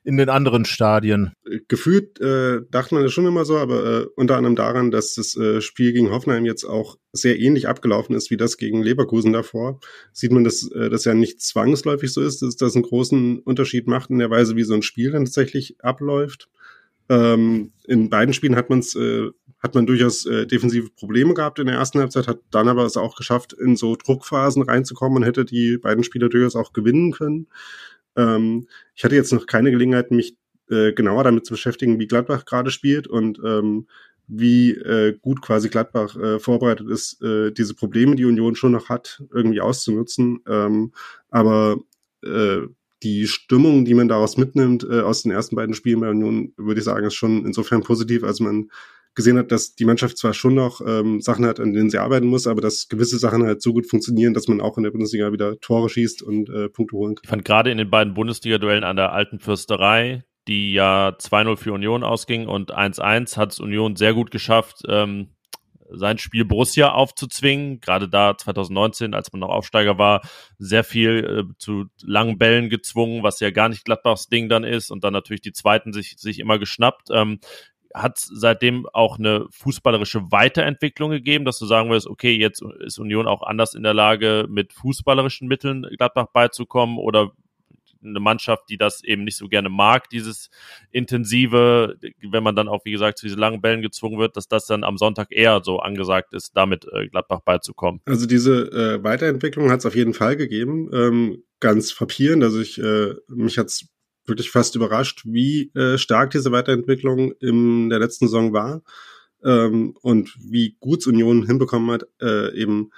in den anderen Stadien? Gefühlt äh, dachte man das schon immer so, aber äh, unter anderem daran, dass das äh, Spiel gegen Hoffenheim jetzt auch sehr ähnlich abgelaufen ist wie das gegen Leverkusen davor, sieht man, dass äh, das ja nicht zwangsläufig so ist, dass das einen großen Unterschied macht in der Weise, wie so ein Spiel dann tatsächlich abläuft. Ähm, in beiden Spielen hat man äh, hat man durchaus äh, defensive Probleme gehabt in der ersten Halbzeit, hat dann aber es auch geschafft, in so Druckphasen reinzukommen und hätte die beiden Spieler durchaus auch gewinnen können. Ähm, ich hatte jetzt noch keine Gelegenheit, mich äh, genauer damit zu beschäftigen, wie Gladbach gerade spielt und ähm, wie äh, gut quasi Gladbach äh, vorbereitet ist, äh, diese Probleme, die Union schon noch hat, irgendwie auszunutzen. Ähm, aber äh, die Stimmung, die man daraus mitnimmt äh, aus den ersten beiden Spielen bei Union, würde ich sagen, ist schon insofern positiv, als man gesehen hat, dass die Mannschaft zwar schon noch ähm, Sachen hat, an denen sie arbeiten muss, aber dass gewisse Sachen halt so gut funktionieren, dass man auch in der Bundesliga wieder Tore schießt und äh, Punkte holen kann. Ich fand gerade in den beiden Bundesliga-Duellen an der alten Fürsterei, die ja 2-0 für Union ausging und 1-1, hat es Union sehr gut geschafft, ähm, sein Spiel Borussia aufzuzwingen. Gerade da 2019, als man noch Aufsteiger war, sehr viel äh, zu langen Bällen gezwungen, was ja gar nicht Gladbachs Ding dann ist und dann natürlich die zweiten sich, sich immer geschnappt. Ähm, hat seitdem auch eine fußballerische Weiterentwicklung gegeben, dass du sagen wirst, okay, jetzt ist Union auch anders in der Lage, mit fußballerischen Mitteln Gladbach beizukommen oder eine Mannschaft, die das eben nicht so gerne mag, dieses intensive, wenn man dann auch, wie gesagt, zu diesen langen Bällen gezwungen wird, dass das dann am Sonntag eher so angesagt ist, damit äh, Gladbach beizukommen. Also diese äh, Weiterentwicklung hat es auf jeden Fall gegeben. Ähm, ganz frappierend. Also ich, äh, mich hat's wirklich fast überrascht, wie äh, stark diese Weiterentwicklung in der letzten Saison war ähm, und wie gut Union hinbekommen hat, äh, eben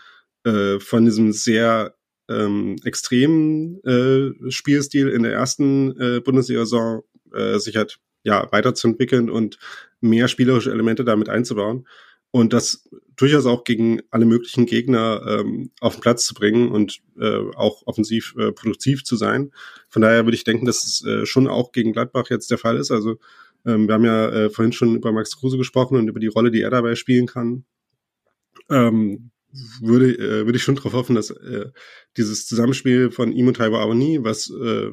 äh, von diesem sehr ähm, extremen äh, Spielstil in der ersten äh, Bundesliga-Saison äh, sich hat ja weiterzuentwickeln und mehr spielerische Elemente damit einzubauen und das durchaus auch gegen alle möglichen Gegner ähm, auf den Platz zu bringen und äh, auch offensiv äh, produktiv zu sein. Von daher würde ich denken, dass es äh, schon auch gegen Gladbach jetzt der Fall ist. Also ähm, wir haben ja äh, vorhin schon über Max Kruse gesprochen und über die Rolle, die er dabei spielen kann. Ähm, würde, äh, würde ich schon darauf hoffen, dass äh, dieses Zusammenspiel von ihm und Taiwo Avoni, was äh,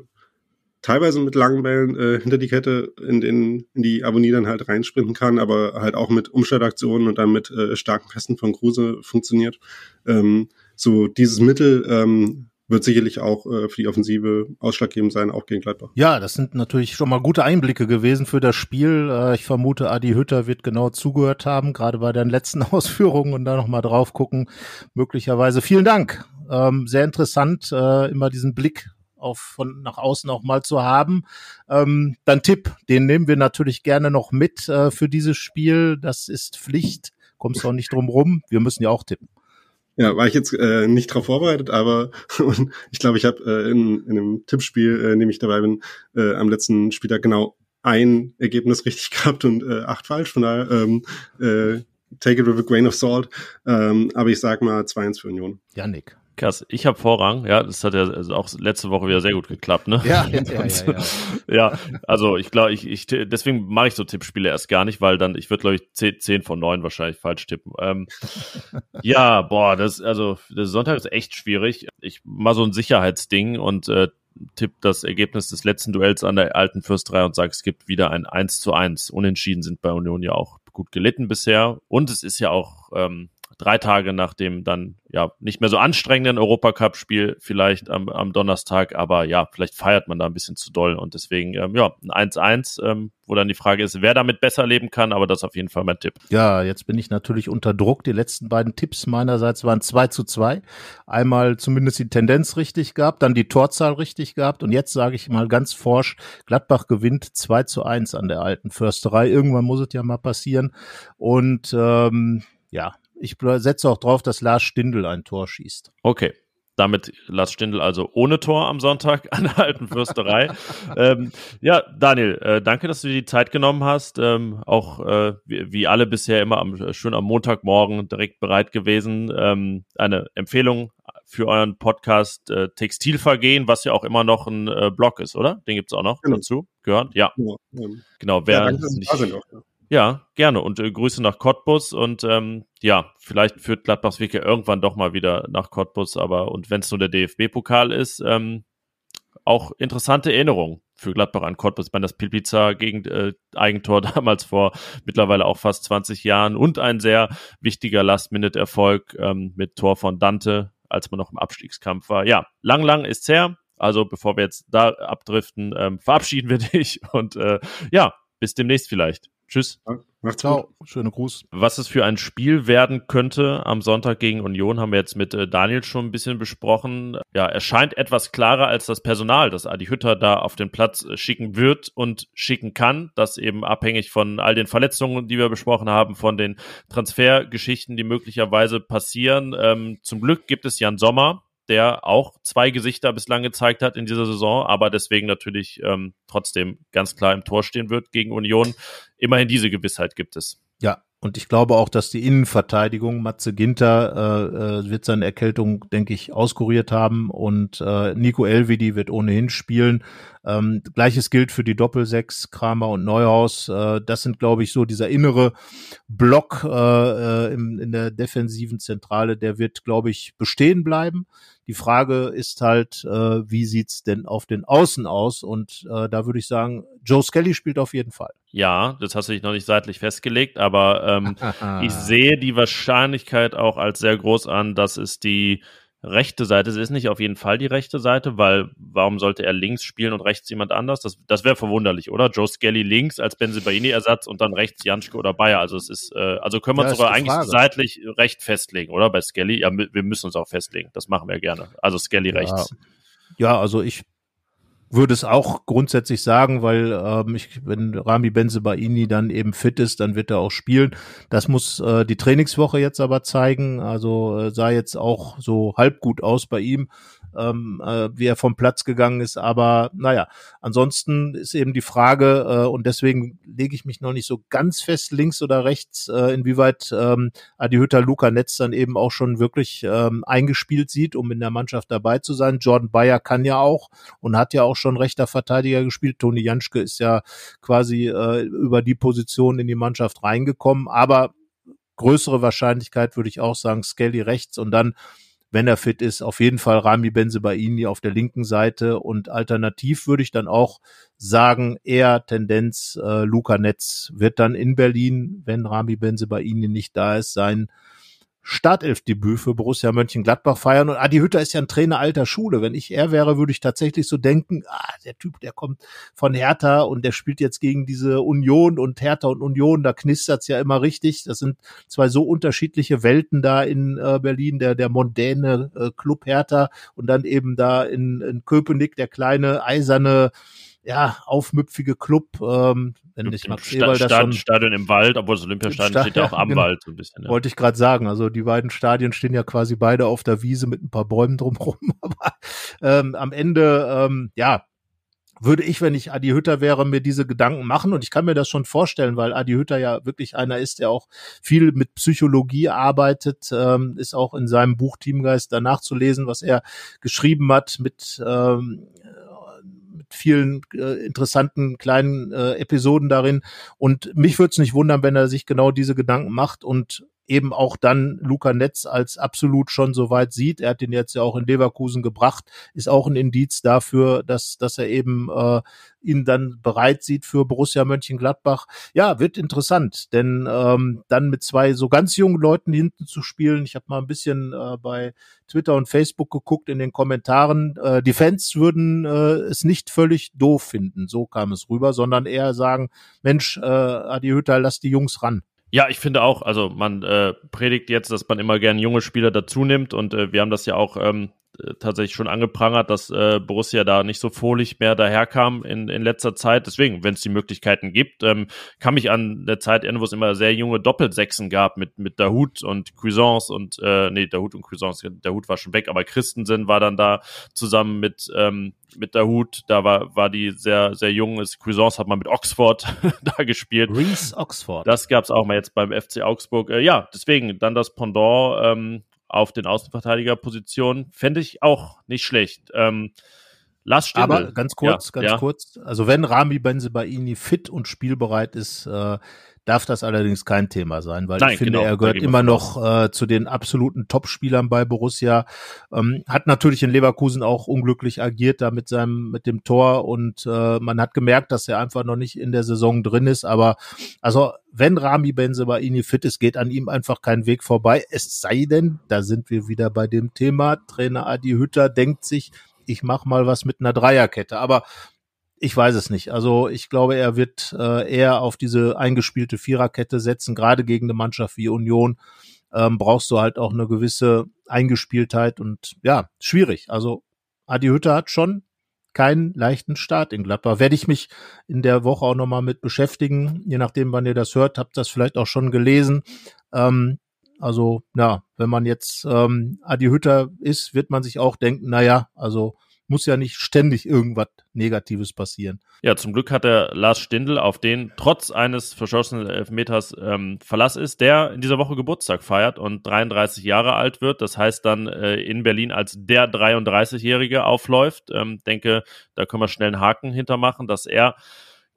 teilweise mit langen Bällen äh, hinter die Kette in, den, in die Abonnie dann halt reinsprinten kann, aber halt auch mit Umschaltaktionen und dann mit äh, starken Pässen von Kruse funktioniert. Ähm, so dieses Mittel ähm, wird sicherlich auch äh, für die Offensive ausschlaggebend sein, auch gegen Gladbach. Ja, das sind natürlich schon mal gute Einblicke gewesen für das Spiel. Äh, ich vermute, Adi Hütter wird genau zugehört haben, gerade bei den letzten Ausführungen und da nochmal drauf gucken. Möglicherweise. Vielen Dank. Ähm, sehr interessant, äh, immer diesen Blick auf von nach außen auch mal zu haben. Ähm, dann Tipp, den nehmen wir natürlich gerne noch mit äh, für dieses Spiel. Das ist Pflicht. Kommst du auch nicht drum rum. Wir müssen ja auch tippen. Ja, war ich jetzt äh, nicht darauf vorbereitet, aber ich glaube, ich habe äh, in, in einem Tippspiel, äh, in dem ich dabei bin, äh, am letzten Spieltag genau ein Ergebnis richtig gehabt und äh, acht falsch. Von daher ähm, äh, take it with a grain of salt. Ähm, aber ich sag mal 2-1 für Union. Janik. Krass, ich habe Vorrang, ja, das hat ja also auch letzte Woche wieder sehr gut geklappt, ne? Ja, ja, ja, ja, ja. also ich glaube, ich, ich deswegen mache ich so Tippspiele erst gar nicht, weil dann, ich würde, glaube ich, 10, 10 von 9 wahrscheinlich falsch tippen. Ähm, ja, boah, das, also der Sonntag ist echt schwierig. Ich mal so ein Sicherheitsding und äh, tipp das Ergebnis des letzten Duells an der alten Fürsterei und sage, es gibt wieder ein 1 zu 1. Unentschieden sind bei Union ja auch gut gelitten bisher. Und es ist ja auch ähm, drei Tage nach dem dann ja nicht mehr so anstrengenden Europacup-Spiel vielleicht am, am Donnerstag, aber ja, vielleicht feiert man da ein bisschen zu doll und deswegen ähm, ja, ein 1-1, ähm, wo dann die Frage ist, wer damit besser leben kann, aber das ist auf jeden Fall mein Tipp. Ja, jetzt bin ich natürlich unter Druck. Die letzten beiden Tipps meinerseits waren 2 zu 2. Einmal zumindest die Tendenz richtig gehabt, dann die Torzahl richtig gehabt und jetzt sage ich mal ganz forsch, Gladbach gewinnt 2 zu 1 an der alten Försterei. Irgendwann muss es ja mal passieren und ähm, ja, ich setze auch drauf, dass Lars Stindl ein Tor schießt. Okay. damit Lars Stindl also ohne Tor am Sonntag an der alten Fürsterei. ähm, ja, Daniel, äh, danke, dass du dir die Zeit genommen hast. Ähm, auch äh, wie, wie, alle bisher immer am, schön am Montagmorgen direkt bereit gewesen. Ähm, eine Empfehlung für euren Podcast äh, Textilvergehen, was ja auch immer noch ein äh, Blog ist, oder? Den gibt's auch noch genau. dazu. Gehört? Ja. Genau, ähm, genau wer ja, danke, nicht, ja. Gerne und äh, Grüße nach Cottbus und ähm, ja, vielleicht führt Gladbachs Weg ja irgendwann doch mal wieder nach Cottbus, aber und wenn es nur der DFB-Pokal ist, ähm, auch interessante Erinnerungen für Gladbach an Cottbus. Ich meine, das Pilpiza gegen äh, Eigentor damals vor mittlerweile auch fast 20 Jahren und ein sehr wichtiger Last-Minute-Erfolg ähm, mit Tor von Dante, als man noch im Abstiegskampf war. Ja, lang, lang ist's her. Also bevor wir jetzt da abdriften, ähm, verabschieden wir dich und äh, ja, bis demnächst vielleicht. Tschüss. Ja, macht's Ciao. Gut. Schöne Gruß. Was es für ein Spiel werden könnte am Sonntag gegen Union, haben wir jetzt mit äh, Daniel schon ein bisschen besprochen. Ja, er scheint etwas klarer als das Personal, das Adi Hütter da auf den Platz äh, schicken wird und schicken kann. Das eben abhängig von all den Verletzungen, die wir besprochen haben, von den Transfergeschichten, die möglicherweise passieren. Ähm, zum Glück gibt es Jan Sommer, der auch zwei Gesichter bislang gezeigt hat in dieser Saison, aber deswegen natürlich ähm, trotzdem ganz klar im Tor stehen wird gegen Union. Immerhin diese Gewissheit gibt es. Ja, und ich glaube auch, dass die Innenverteidigung, Matze Ginter äh, äh, wird seine Erkältung, denke ich, auskuriert haben und äh, Nico Elvedi wird ohnehin spielen. Ähm, Gleiches gilt für die Doppelsechs, Kramer und Neuhaus. Äh, das sind, glaube ich, so dieser innere Block äh, äh in, in der defensiven Zentrale, der wird, glaube ich, bestehen bleiben. Die Frage ist halt, äh, wie sieht's denn auf den Außen aus? Und äh, da würde ich sagen, Joe Skelly spielt auf jeden Fall. Ja, das hast du dich noch nicht seitlich festgelegt, aber ähm, ich sehe die Wahrscheinlichkeit auch als sehr groß an, dass es die rechte Seite. Es ist nicht auf jeden Fall die rechte Seite, weil warum sollte er links spielen und rechts jemand anders? Das, das wäre verwunderlich, oder? Joe Skelly links als Benzibaini-Ersatz und dann rechts Janschke oder Bayer. Also es ist, äh, also können wir ja, uns sogar eigentlich seitlich recht festlegen, oder? Bei Skelly. Ja, wir müssen uns auch festlegen. Das machen wir gerne. Also Skelly ja. rechts. Ja, also ich würde es auch grundsätzlich sagen, weil ähm, ich, wenn Rami Benzebaini dann eben fit ist, dann wird er auch spielen. Das muss äh, die Trainingswoche jetzt aber zeigen. Also äh, sah jetzt auch so halb gut aus bei ihm ähm, äh, wie er vom Platz gegangen ist. Aber naja, ansonsten ist eben die Frage, äh, und deswegen lege ich mich noch nicht so ganz fest links oder rechts, äh, inwieweit ähm, Adi Hütter Luca Netz dann eben auch schon wirklich ähm, eingespielt sieht, um in der Mannschaft dabei zu sein. Jordan Bayer kann ja auch und hat ja auch schon rechter Verteidiger gespielt. Toni Janschke ist ja quasi äh, über die Position in die Mannschaft reingekommen. Aber größere Wahrscheinlichkeit würde ich auch sagen, Skelly rechts und dann wenn er fit ist, auf jeden Fall Rami Benzebaini auf der linken Seite. Und alternativ würde ich dann auch sagen, eher Tendenz äh, Luca Netz wird dann in Berlin, wenn Rami Benzebaini nicht da ist, sein Startelfdebüt für Borussia Mönchengladbach feiern. Und Adi Hütter ist ja ein Trainer alter Schule. Wenn ich er wäre, würde ich tatsächlich so denken, ah, der Typ, der kommt von Hertha und der spielt jetzt gegen diese Union und Hertha und Union, da knistert's ja immer richtig. Das sind zwei so unterschiedliche Welten da in äh, Berlin, der, der mondäne äh, Club Hertha und dann eben da in, in Köpenick der kleine eiserne ja, aufmüpfige Club, ähm, wenn ich Max Sta Eberl das schon... Stadion im Wald, obwohl das Olympiastadion steht ja auch am genau, Wald so ein bisschen. Ja. Wollte ich gerade sagen, also die beiden Stadien stehen ja quasi beide auf der Wiese mit ein paar Bäumen drumherum, aber ähm, am Ende, ähm, ja, würde ich, wenn ich Adi Hütter wäre, mir diese Gedanken machen. Und ich kann mir das schon vorstellen, weil Adi Hütter ja wirklich einer ist, der auch viel mit Psychologie arbeitet, ähm, ist auch in seinem Buch Teamgeist danach zu lesen, was er geschrieben hat mit ähm, vielen äh, interessanten kleinen äh, Episoden darin. Und mich würde es nicht wundern, wenn er sich genau diese Gedanken macht und eben auch dann Luca Netz als absolut schon so weit sieht. Er hat ihn jetzt ja auch in Leverkusen gebracht, ist auch ein Indiz dafür, dass, dass er eben äh, ihn dann bereit sieht für Borussia Mönchengladbach. Ja, wird interessant, denn ähm, dann mit zwei so ganz jungen Leuten hinten zu spielen. Ich habe mal ein bisschen äh, bei Twitter und Facebook geguckt in den Kommentaren. Äh, die Fans würden äh, es nicht völlig doof finden, so kam es rüber, sondern eher sagen, Mensch, äh, Adi Hütter, lass die Jungs ran. Ja, ich finde auch, also man äh, predigt jetzt, dass man immer gerne junge Spieler dazu nimmt und äh, wir haben das ja auch ähm, tatsächlich schon angeprangert, dass äh, Borussia da nicht so fohlig mehr daherkam in, in letzter Zeit. Deswegen, wenn es die Möglichkeiten gibt, ähm, kann mich an der Zeit erinnern, wo es immer sehr junge Doppelsechsen gab mit, mit Dahut und Cuisance und, äh, nee, Dahut und Cuisance, Dahut war schon weg, aber Christensen war dann da zusammen mit, ähm, mit Dahut, da war, war die sehr, sehr jung. Ist Cuisance hat man mit Oxford da gespielt. Reese Oxford. Das gab's auch mal jetzt beim FC Augsburg. Äh, ja, deswegen dann das Pendant ähm, auf den Außenverteidigerpositionen fände ich auch nicht schlecht. Ähm, Lars Stindl. Aber ganz kurz, ja, ganz ja. kurz. Also wenn Rami Benzebaini fit und spielbereit ist, äh, darf das allerdings kein Thema sein, weil Nein, ich finde, genau, er gehört immer noch äh, zu den absoluten Top-Spielern bei Borussia. Ähm, hat natürlich in Leverkusen auch unglücklich agiert da mit seinem, mit dem Tor und äh, man hat gemerkt, dass er einfach noch nicht in der Saison drin ist. Aber also wenn Rami Benzebaini fit ist, geht an ihm einfach kein Weg vorbei. Es sei denn, da sind wir wieder bei dem Thema. Trainer Adi Hütter denkt sich, ich mach mal was mit einer Dreierkette. Aber ich weiß es nicht. Also ich glaube, er wird äh, eher auf diese eingespielte Viererkette setzen. Gerade gegen eine Mannschaft wie Union ähm, brauchst du halt auch eine gewisse Eingespieltheit und ja, schwierig. Also Adi Hütter hat schon keinen leichten Start in Gladbach. Werde ich mich in der Woche auch nochmal mit beschäftigen. Je nachdem, wann ihr das hört, habt das vielleicht auch schon gelesen. Ähm, also, ja, wenn man jetzt ähm, Adi Hütter ist, wird man sich auch denken, na ja, also muss ja nicht ständig irgendwas Negatives passieren. Ja, zum Glück hat der Lars Stindl, auf den trotz eines verschossenen Elfmeters ähm, Verlass ist, der in dieser Woche Geburtstag feiert und 33 Jahre alt wird. Das heißt dann äh, in Berlin als der 33-Jährige aufläuft. Ähm, denke, da können wir schnell einen Haken hintermachen, dass er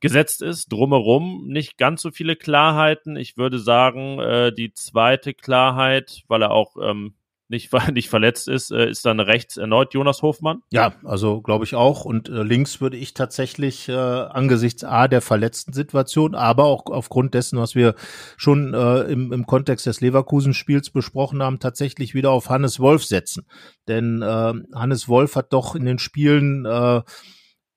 gesetzt ist. Drumherum nicht ganz so viele Klarheiten. Ich würde sagen, äh, die zweite Klarheit, weil er auch ähm, nicht, nicht verletzt ist, äh, ist dann rechts erneut Jonas Hofmann? Ja, also glaube ich auch. Und äh, links würde ich tatsächlich äh, angesichts A der verletzten Situation, aber auch aufgrund dessen, was wir schon äh, im, im Kontext des Leverkusen-Spiels besprochen haben, tatsächlich wieder auf Hannes Wolf setzen. Denn äh, Hannes Wolf hat doch in den Spielen äh,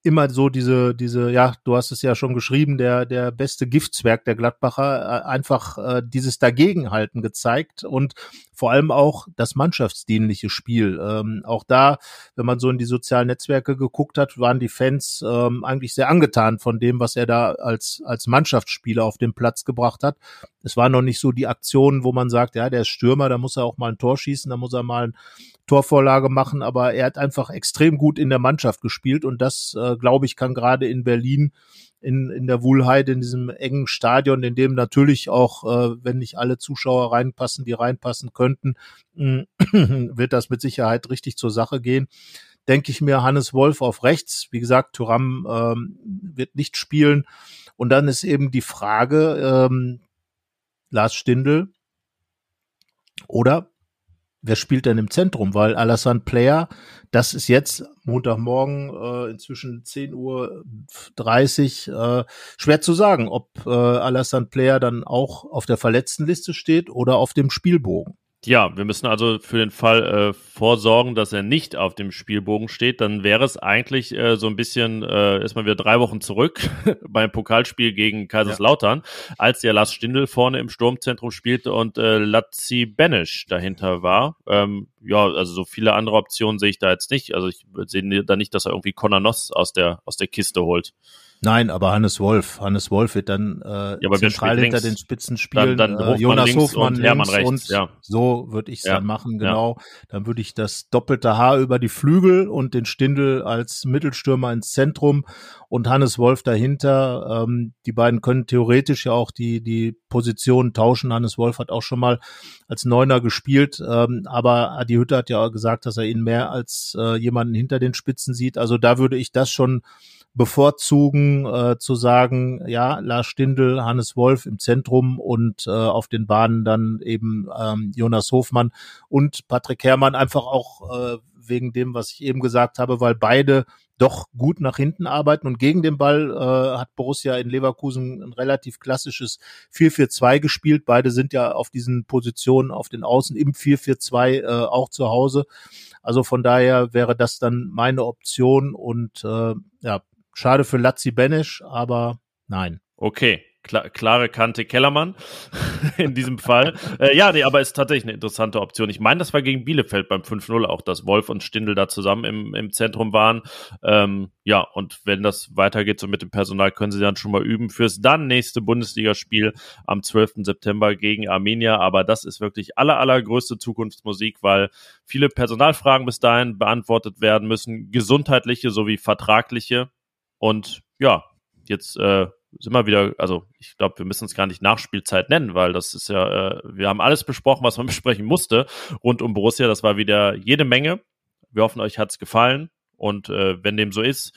immer so diese, diese, ja, du hast es ja schon geschrieben, der, der beste Giftzwerg der Gladbacher, äh, einfach äh, dieses Dagegenhalten gezeigt und vor allem auch das mannschaftsdienliche Spiel. Ähm, auch da, wenn man so in die sozialen Netzwerke geguckt hat, waren die Fans ähm, eigentlich sehr angetan von dem, was er da als, als Mannschaftsspieler auf den Platz gebracht hat. Es war noch nicht so die Aktionen, wo man sagt, ja, der ist Stürmer, da muss er auch mal ein Tor schießen, da muss er mal ein Torvorlage machen, aber er hat einfach extrem gut in der Mannschaft gespielt und das, äh, glaube ich, kann gerade in Berlin in, in der Wuhlheide, in diesem engen Stadion, in dem natürlich auch, äh, wenn nicht alle Zuschauer reinpassen, die reinpassen könnten, wird das mit Sicherheit richtig zur Sache gehen. Denke ich mir, Hannes Wolf auf rechts. Wie gesagt, Thuram ähm, wird nicht spielen. Und dann ist eben die Frage, ähm, Lars Stindl oder wer spielt denn im Zentrum? Weil Alassane Player, das ist jetzt Montagmorgen äh, inzwischen 10 Uhr 30, äh, schwer zu sagen, ob äh, Alassane Player dann auch auf der Verletztenliste steht oder auf dem Spielbogen. Ja, wir müssen also für den Fall äh, vorsorgen, dass er nicht auf dem Spielbogen steht. Dann wäre es eigentlich äh, so ein bisschen, äh, ist man wieder drei Wochen zurück beim Pokalspiel gegen Kaiserslautern, ja. als der Lars Stindl vorne im Sturmzentrum spielte und äh, Lazzi Benisch dahinter war. Ähm, ja, also so viele andere Optionen sehe ich da jetzt nicht. Also ich sehe da nicht, dass er irgendwie Conor Noss aus der, aus der Kiste holt. Nein, aber Hannes Wolf. Hannes Wolf wird dann äh, ja, zentral hinter den Spitzen spielen. Dann, dann äh, Jonas Hofmann und Hermann rechts. Und ja. So würde ich es ja. dann machen, genau. Dann würde ich das doppelte Haar über die Flügel und den Stindel als Mittelstürmer ins Zentrum und Hannes Wolf dahinter. Ähm, die beiden können theoretisch ja auch die, die Positionen tauschen. Hannes Wolf hat auch schon mal als Neuner gespielt, ähm, aber Adi Hütte hat ja auch gesagt, dass er ihn mehr als äh, jemanden hinter den Spitzen sieht. Also da würde ich das schon bevorzugen, äh, zu sagen, ja, Lars Stindl, Hannes Wolf im Zentrum und äh, auf den Bahnen dann eben ähm, Jonas Hofmann und Patrick Herrmann einfach auch äh, wegen dem, was ich eben gesagt habe, weil beide doch gut nach hinten arbeiten und gegen den Ball äh, hat Borussia in Leverkusen ein relativ klassisches 4-4-2 gespielt. Beide sind ja auf diesen Positionen auf den Außen im 4-4-2 äh, auch zu Hause. Also von daher wäre das dann meine Option und äh, ja, Schade für Lazzi Benesch, aber nein. Okay. klar, klare Kante Kellermann in diesem Fall. Äh, ja, nee, aber ist tatsächlich eine interessante Option. Ich meine, das war gegen Bielefeld beim 5-0 auch, dass Wolf und Stindl da zusammen im, im Zentrum waren. Ähm, ja, und wenn das weitergeht so mit dem Personal, können sie dann schon mal üben fürs dann nächste Bundesligaspiel am 12. September gegen Arminia. Aber das ist wirklich aller, allergrößte Zukunftsmusik, weil viele Personalfragen bis dahin beantwortet werden müssen, gesundheitliche sowie vertragliche. Und ja, jetzt äh, sind wir wieder, also ich glaube, wir müssen es gar nicht Nachspielzeit nennen, weil das ist ja, äh, wir haben alles besprochen, was man besprechen musste rund um Borussia. Das war wieder jede Menge. Wir hoffen, euch hat's gefallen. Und äh, wenn dem so ist,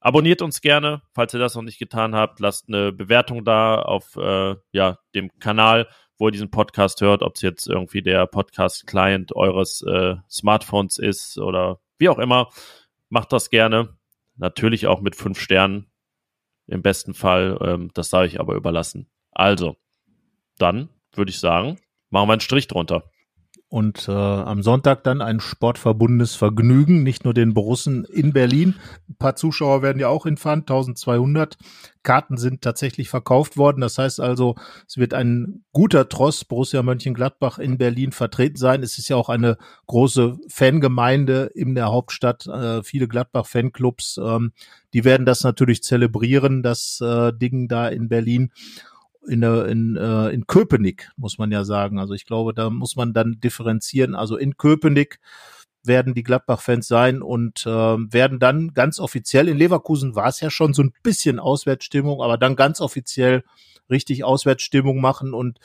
abonniert uns gerne, falls ihr das noch nicht getan habt. Lasst eine Bewertung da auf äh, ja, dem Kanal, wo ihr diesen Podcast hört, ob es jetzt irgendwie der Podcast-Client eures äh, Smartphones ist oder wie auch immer. Macht das gerne. Natürlich auch mit fünf Sternen im besten Fall. Ähm, das sage ich aber überlassen. Also, dann würde ich sagen, machen wir einen Strich drunter. Und äh, am Sonntag dann ein sportverbundenes Vergnügen, nicht nur den Borussen in Berlin. Ein paar Zuschauer werden ja auch hinfahren, 1200. Karten sind tatsächlich verkauft worden. Das heißt also, es wird ein guter Tross Borussia Mönchengladbach in Berlin vertreten sein. Es ist ja auch eine große Fangemeinde in der Hauptstadt, äh, viele Gladbach-Fanclubs. Ähm, die werden das natürlich zelebrieren, das äh, Ding da in Berlin in, in, äh, in Köpenick, muss man ja sagen. Also ich glaube, da muss man dann differenzieren. Also in Köpenick werden die Gladbach-Fans sein und äh, werden dann ganz offiziell, in Leverkusen war es ja schon so ein bisschen Auswärtsstimmung, aber dann ganz offiziell richtig Auswärtsstimmung machen und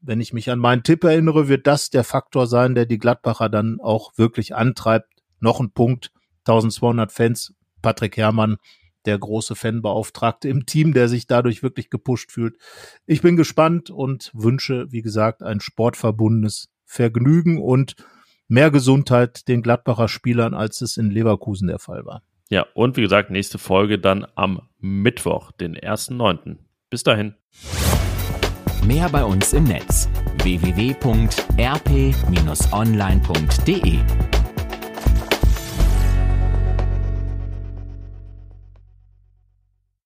wenn ich mich an meinen Tipp erinnere, wird das der Faktor sein, der die Gladbacher dann auch wirklich antreibt. Noch ein Punkt, 1200 Fans, Patrick Herrmann, der große Fanbeauftragte im Team, der sich dadurch wirklich gepusht fühlt. Ich bin gespannt und wünsche, wie gesagt, ein sportverbundenes Vergnügen und mehr Gesundheit den Gladbacher Spielern, als es in Leverkusen der Fall war. Ja, und wie gesagt, nächste Folge dann am Mittwoch, den 1.9. Bis dahin. Mehr bei uns im Netz www.rp-online.de